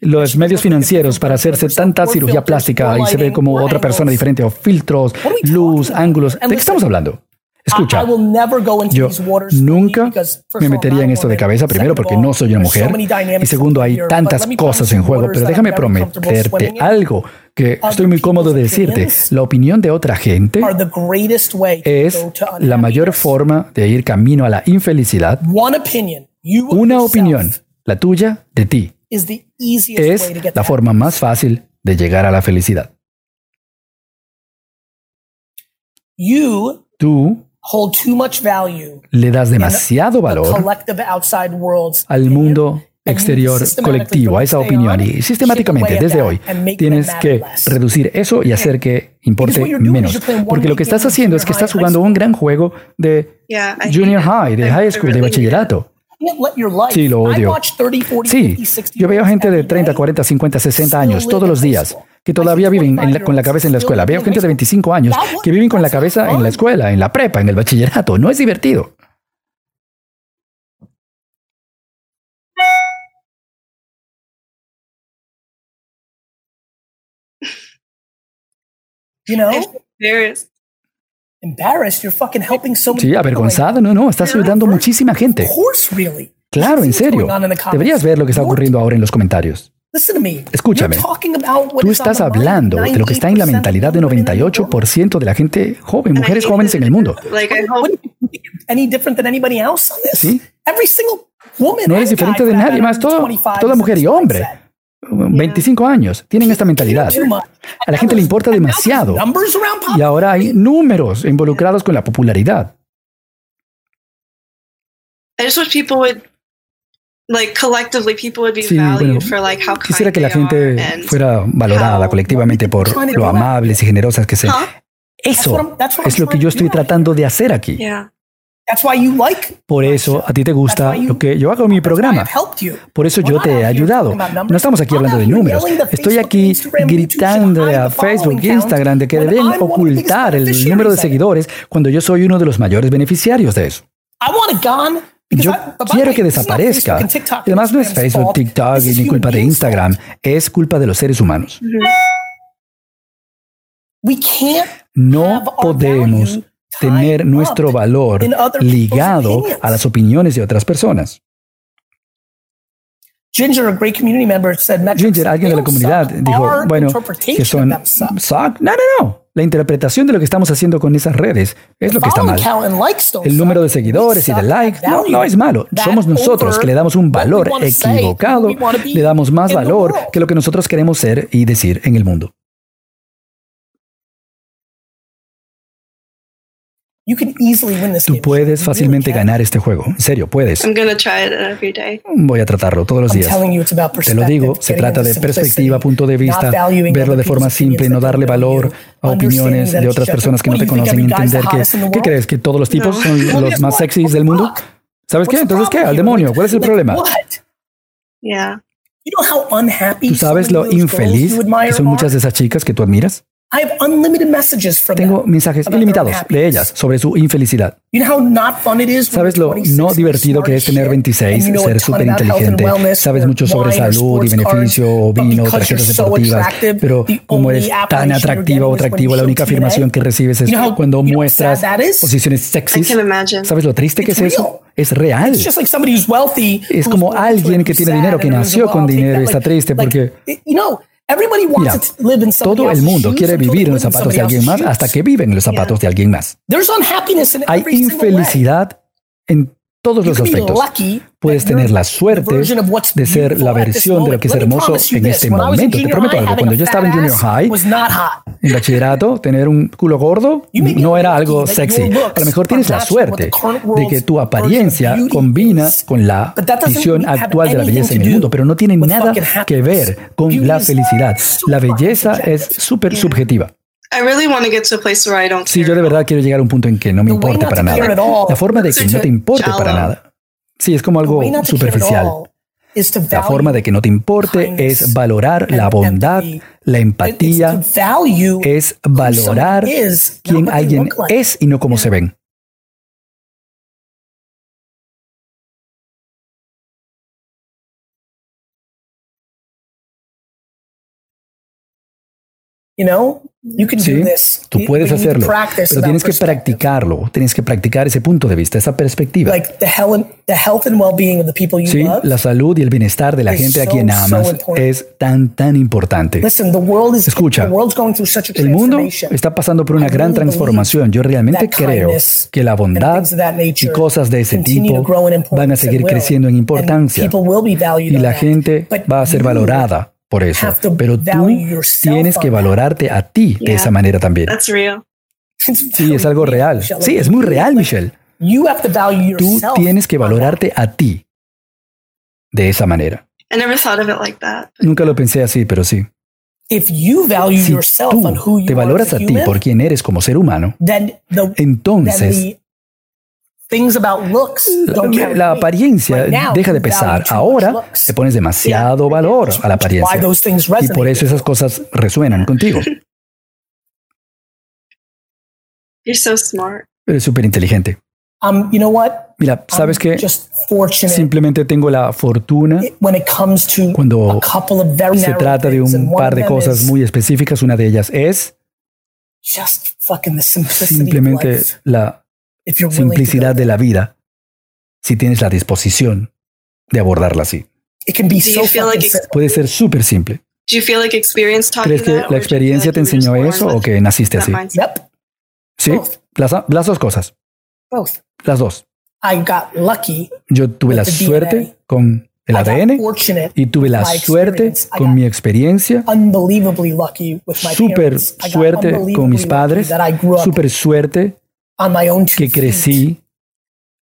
los medios financieros para hacerse tanta cirugía plástica y se ve como otra persona diferente, o filtros, luz, ángulos. ¿De qué estamos hablando? Escucha, yo nunca me metería en esto de cabeza, primero porque no soy una mujer, y segundo hay tantas cosas en juego, pero déjame prometerte algo que estoy muy cómodo de decirte. La opinión de otra gente es la mayor forma de ir camino a la infelicidad. Una opinión, la tuya, de ti, es la forma más fácil de llegar a la felicidad. Tú le das demasiado valor al mundo exterior colectivo, a esa opinión. Y sistemáticamente, desde hoy, tienes que reducir eso y hacer que importe menos. Porque lo que estás haciendo es que estás jugando un gran juego de junior high, de high school, de bachillerato. Sí, lo odio. Sí, yo veo gente de 30, 40, 50, 60 años todos los días que todavía viven con la cabeza en la escuela. Veo gente de 25 años que viven con la cabeza en la escuela, en la prepa, en el bachillerato. No es divertido. Sí, avergonzada. No, no, estás ayudando a muchísima gente. Claro, en serio. Deberías ver lo que está ocurriendo ahora en los comentarios. Escúchame, tú estás hablando de lo que está en la mentalidad de 98% de la gente joven, mujeres jóvenes en el mundo. ¿Sí? No eres diferente de nadie más, toda mujer y hombre. 25 años tienen esta mentalidad. A la gente le importa demasiado. Y ahora hay números involucrados con la popularidad. Sí, bueno, quisiera que la gente fuera valorada colectivamente por lo amables y generosas que son. Eso es lo que yo estoy tratando de hacer aquí. Por eso a ti te gusta lo que yo hago en mi programa. Por eso yo te he ayudado. No estamos aquí hablando de números. Estoy aquí gritando a Facebook e Instagram de que deben ocultar el número de seguidores cuando yo soy uno de los mayores beneficiarios de eso. Yo quiero que desaparezca. además no es Facebook, TikTok ni culpa de Instagram, es culpa de los seres humanos. No podemos tener nuestro valor ligado a las opiniones de otras personas. Ginger, alguien de la comunidad, dijo, bueno, que son... No, no, no. La interpretación de lo que estamos haciendo con esas redes es lo que está mal. El número de seguidores y de likes no, no es malo. Somos nosotros que le damos un valor equivocado, le damos más valor que lo que nosotros queremos ser y decir en el mundo. Tú puedes fácilmente ganar este juego. En serio, puedes. Voy a tratarlo todos los días. Te lo digo, se trata de perspectiva, punto de vista, verlo de forma simple, no darle valor a opiniones de otras personas que no te conocen y entender que, ¿qué crees? ¿Que todos los tipos son los más sexys del mundo? ¿Sabes qué? Entonces, ¿qué? Al demonio. ¿Cuál es el problema? ¿Tú sabes lo infeliz que son muchas de esas chicas que tú admiras? Tengo mensajes ilimitados de ellas sobre su infelicidad. ¿Sabes lo no divertido que es tener 26, ser súper inteligente? Sabes mucho sobre salud y beneficio, vino, tarjetas deportivas, pero como eres tan atractiva o atractivo, la única afirmación que recibes es cuando muestras posiciones sexys. ¿Sabes lo triste que es eso? Es real. Es como alguien que tiene dinero, que nació con dinero y está triste porque... Mira, todo el mundo quiere vivir en los zapatos de alguien más hasta que vive en los zapatos de alguien más. Hay infelicidad en todos los aspectos. Puedes tener la suerte de ser la versión de lo que es hermoso en este momento. Te prometo algo, cuando yo estaba en junior high, en bachillerato, tener un culo gordo no era algo sexy. A lo mejor tienes la suerte de que tu apariencia combina con la visión actual de la belleza en el mundo, pero no tiene nada que ver con la felicidad. La belleza es súper subjetiva. Sí, yo de verdad quiero llegar a un punto en que no me importe para nada. La forma de que no te importe para nada. Sí, es como algo superficial. La forma de que no te importe es valorar la bondad, la empatía, es valorar quién alguien es y no cómo se ven. Sí, tú puedes hacerlo, pero tienes que practicarlo, tienes que practicar ese punto de vista, esa perspectiva. Sí, la salud y el bienestar de la gente a quien amas es tan, tan importante. Escucha, el mundo está pasando por una gran transformación. Yo realmente creo que la bondad y cosas de ese tipo van a seguir creciendo en importancia. y la gente va a ser valorada por eso. Pero tú tienes que valorarte a ti de esa manera también. Sí, es algo real. Sí, es muy real, Michelle. Tú tienes que valorarte a ti de esa manera. Nunca lo pensé así, pero sí. Si tú te valoras a ti por quien eres como ser humano, entonces la, apariencia deja de pesar. Ahora le pones demasiado valor a la apariencia. Y por eso esas cosas resuenan contigo. *laughs* Eres súper inteligente. Um, Mira, ¿sabes qué? Simplemente tengo la fortuna cuando se trata de un par de cosas muy específicas. Una de ellas es simplemente la simplicidad de la vida si tienes la disposición de abordarla así. Puede ser súper simple. ¿Crees que la experiencia te enseñó eso o que naciste así? Sí, las, las, dos cosas. Las dos. Yo tuve la suerte con el ADN y tuve la suerte con mi experiencia, súper suerte con mis padres, súper suerte que crecí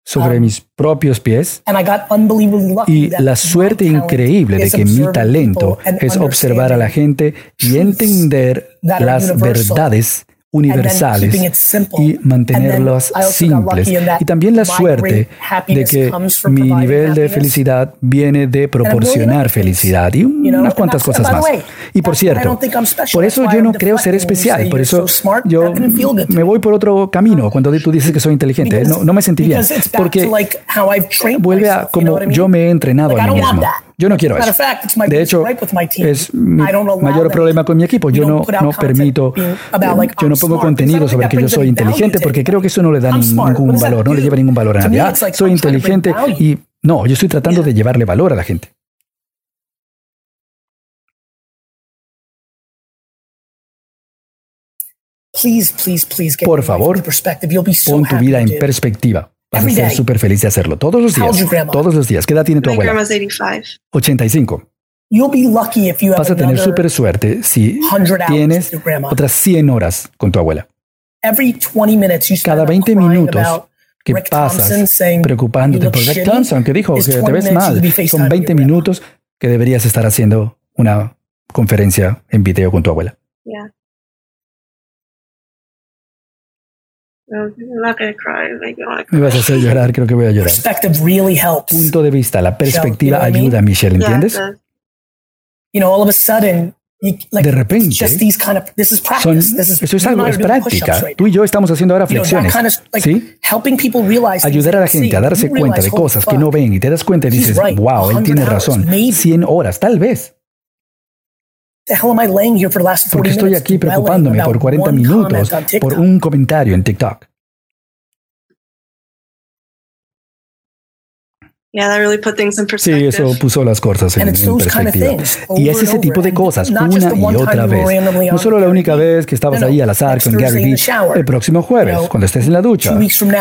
sobre um, mis propios pies y la suerte increíble de que mi talento es observar a la gente y entender las verdades universales y mantenerlos simples. Y también la suerte de que mi nivel de felicidad viene de proporcionar felicidad y unas cuantas cosas más. Y por cierto, por eso yo no creo ser especial, por eso yo me voy por otro camino cuando tú dices que soy inteligente. No, no me sentí bien, porque vuelve a como yo me he entrenado a mí mismo. Yo no quiero eso. De hecho, es mi mayor problema con mi equipo. Yo no, no permito, yo no pongo contenido sobre que yo soy inteligente porque creo que eso no le da ningún valor, no le lleva ningún valor a nadie. Ah, soy inteligente y no, yo estoy tratando de llevarle valor a la gente. Por favor, pon tu vida en perspectiva. Vas a ser súper feliz de hacerlo todos los días. Todos los días. ¿Qué edad tiene tu abuela? 85. Vas a tener súper suerte si tienes otras 100 horas con tu abuela. Cada 20 minutos que pasas preocupándote por Rick Thompson, que dijo que te ves mal, son 20 minutos que deberías estar haciendo una conferencia en video con tu abuela. Me vas a hacer llorar, creo que voy a llorar. Punto de vista, la perspectiva ayuda, Michelle, ¿entiendes? De repente, son, eso es algo, es práctica. Tú y yo estamos haciendo ahora flexiones, ¿sí? Ayudar a la gente a darse cuenta de cosas que no ven y te das cuenta y dices, wow, él tiene razón. 100 horas, tal vez. Porque estoy aquí preocupándome por 40 minutos por un comentario en TikTok. Sí, eso puso las cosas en, perspectiva. Y es ese tipo de cosas, una y otra vez. No solo la única vez que estabas ahí al azar con Gary Vee, el próximo jueves, cuando estés en la ducha,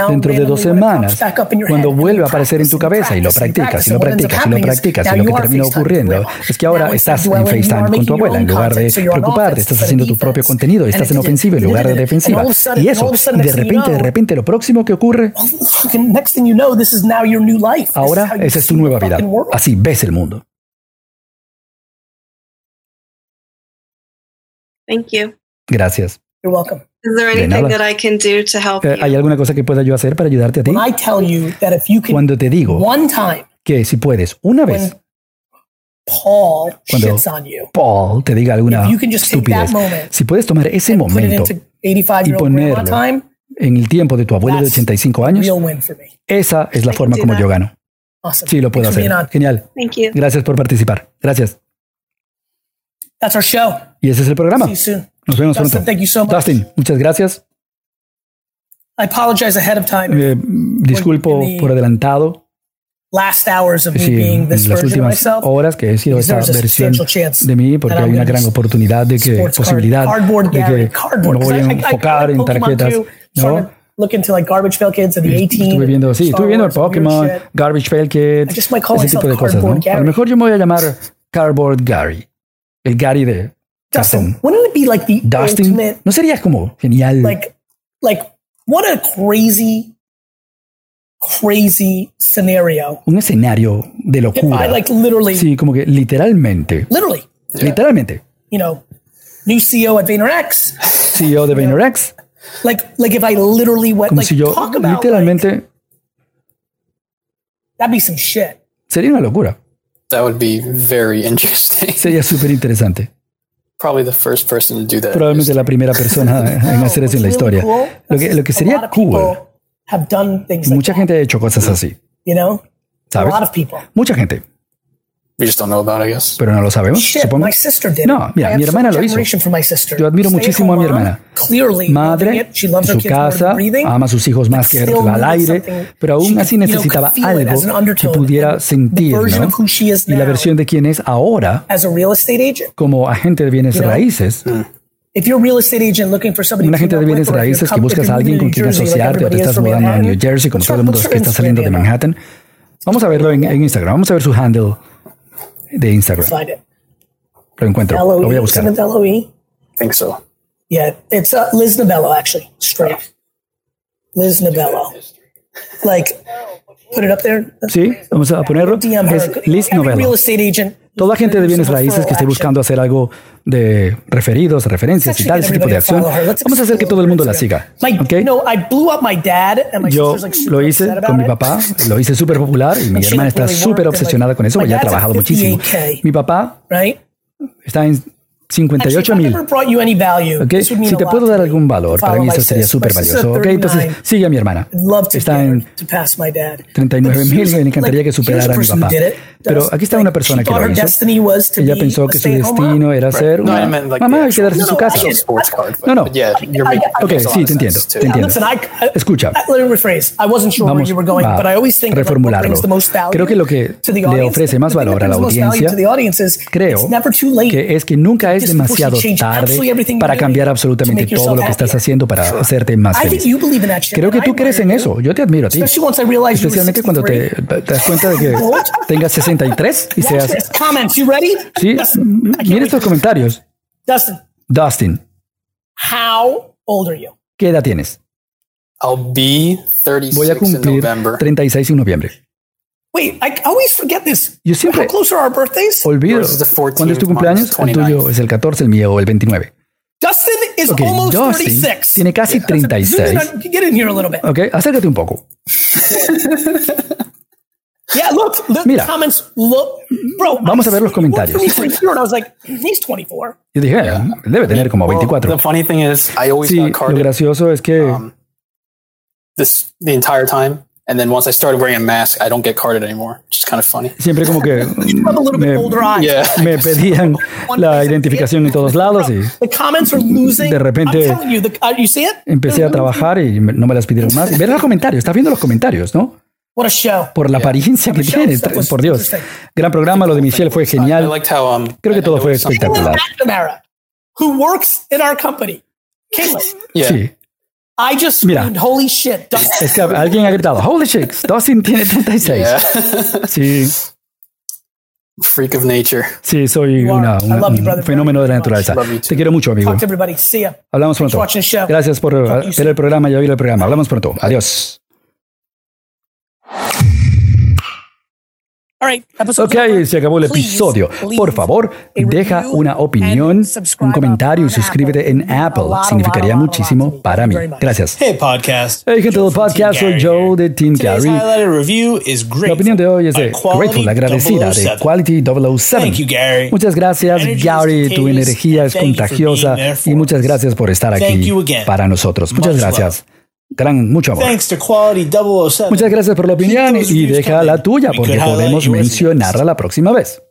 dentro de dos semanas, cuando vuelve a aparecer en tu cabeza y lo practicas, y lo practicas, y lo practicas, y lo que termina ocurriendo es que ahora estás en FaceTime con tu abuela, en lugar de preocuparte, estás haciendo tu propio contenido, estás en ofensiva en lugar de defensiva. Y eso, y de repente, de repente, lo próximo que ocurre, ahora esa es tu nueva vida. Así ves el mundo. Thank you. Gracias. You're welcome. Is there anything that I can do to help eh, ¿Hay alguna cosa que pueda yo hacer para ayudarte a ti? Cuando te digo que si puedes una vez Paul cuando shits on you, Paul te diga alguna if you can just take that estupidez, moment si puedes tomar ese momento into 85 y ponerlo time, en el tiempo de tu abuelo de that's 85 a años, esa es la I can forma como that. yo gano. Awesome. Sí, lo puedo Thanks hacer. Genial. Thank you. Gracias por participar. Gracias. That's our show. Y ese es el programa. See you soon. Nos vemos Dustin, pronto. thank you so much. Dustin, muchas gracias. I apologize ahead of time. Eh, disculpo in the por adelantado. Last hours of me Sí, being en this las version of últimas myself. horas que he sido esta versión de mí, porque hay una gran oportunidad de que posibilidad de que me voy a 'cause I- I- I enfocar en tarjetas. too, ¿no? Started to Look into like Garbage Pail Kids and the 18. Estuve viendo, sí, Star estuve viendo Wars Pokémon. Garbage Pail Kids, I just might call ese tipo de cosas, ¿no? A lo mejor yo me voy a llamar Cardboard Gary, el Gary de Dustin, wouldn't it be like the Dustin, ultimate, ¿no sería como genial? like, like, what a crazy, crazy scenario. un escenario de locura. I like literally, Sí, como que literalmente, literally, literalmente, you know, new CEO at VaynerX. CEO de VaynerX, Like, like if I literally went, como like, si yo talk about, like, literalmente that'd be some shit. sería una locura. That would be very interesting. Sería súper interesante. Probably the first person to do that. Probablemente la primera persona *laughs* en hacer eso en la historia. cool Lo que, lo que a sería cool, Have done things like mucha that, gente ha hecho cosas así, you know, a ¿sabes? lot of people. Mucha gente, We just don't know about, it, I guess. pero no lo sabemos, Shit, supongo. my sister did. No, it. mira, I have mi hermana lo hizo. admiration for my sister. Yo admiro muchísimo a mi hermana. Madre, it. She loves her su casa, breathing. ama a sus hijos más que Still al aire, something pero she aún así you know, necesitaba algo as an que undertone. pudiera sentir, version ¿no? of who she is Y la now versión de quién es ahora as a real estate agent. como agente de bienes You know? raíces, If you're a real estate agent looking for somebody un to agente de bienes raíces que buscas a alguien con quien asociarte o te estás mudando a New Jersey como todo el mundo que está saliendo de? Manhattan. Vamos a verlo en, en Instagram, vamos a ver su handle de Instagram. Find it. Lo encuentro, lo voy a buscar. Isn't it LOE? I think so. Yeah, it's uh, Liz Novello, actually, straight. Liz Novello. Like, put it up there. Sí, vamos a ponerlo. DM her. Es Liz Every real Novello. estate agent. Toda gente de bienes raíces que esté buscando hacer algo de referidos, referencias y tal, ese tipo de acción, vamos a hacer que todo el mundo la siga. My, ¿ok? you know, I blew up my dad, and my Yo lo hice con mi papá, lo hice súper popular y mi hermana está súper obsesionada con eso, my ella ha trabajado muchísimo. 58K. Mi papá está en Actually, 58 if I mil. never brought you any value, ¿ok? this would mean Si te puedo dar algún valor, para mí eso sería súper valioso. ¿ok? Entonces 39. sigue a mi hermana. Está en to pass my dad. 39 But mil me encantaría que superara a mi papá. Pero aquí está una persona que lo hizo. Ella pensó que su destino era ser una mamá y quedarse en su casa. No, no. Ok, sí, te entiendo. Te entiendo. Escucha. Vamos a reformularlo. Creo que lo que le ofrece más valor a la audiencia, creo que es que nunca es demasiado tarde para cambiar absolutamente todo lo que estás haciendo para hacerte más feliz. Creo que tú crees en eso. Yo te admiro a ti. Especialmente cuando te, te das cuenta de que tengas 60 33 y se hace. Comments, you ready? Mira estos comentarios. Dustin. Dustin. How old are you? ¿Qué edad tienes? I'll be 36 Voy a cumplir 36 en noviembre. Wait, I always forget this. Yo siempre How close are our birthdays? olvido. ¿Cuándo es tu cumpleaños? El tuyo es el 14, el mío el 29. Dustin is almost 36. Tiene casi 36. Get in here a little bit. Okay, acércate un poco. *laughs* Yeah, look, the Mira. comments look, bro. Vamos a ver los comentarios. For me for a year, and I was like, he's 24. Yo dije, "Eh, debe tener como Well, 24. the funny thing is, I always Sí, got lo carded gracioso es que um, this the entire time, and then once I started wearing a mask, I don't get carded anymore, which is kind of funny. siempre como que *laughs* me. Yeah. me *laughs* pedían la identificación en todos lados y The comments are losing. De repente- you, the, uh, you see it? empecé a trabajar y me- no me las pidieron más. Ver los comentarios, estás viendo los comentarios, ¿no? What a show. Por la apariencia que Michelle, tiene, was por Dios. Gran programa, lo de Michelle fue I genial. liked how um. Creo que I- todo I fue espectacular. McNamara, who works in our company. Caitlin, Yeah, Sí, I just Mira. screamed, holy shit. Dustin. es que alguien ha gritado, holy shit, Dustin tiene 36. yeah. Sí, Freak of nature. sí, soy una, I una- love you, un brother, fenómeno de la naturaleza. Te quiero mucho, amigo. Talk to everybody. See ya. Hablamos pronto. Gracias por you ver el programa y oír el programa. Hablamos pronto. Adiós. Ok, se acabó el episodio. Por favor, deja una opinión, un comentario y suscríbete en Apple. Significaría muchísimo para mí. Gracias. Hey, podcast. Hey, gente del podcast, soy Joe de Team Gary. La opinión de hoy es de Grateful, agradecida de Quality 007. Muchas gracias, Gary. Tu energía es contagiosa y muchas gracias por estar aquí para nosotros. Muchas gracias. Gran, mucho amor. Oh Muchas gracias por la opinión y deja la tuya porque podemos mencionarla la próxima vez.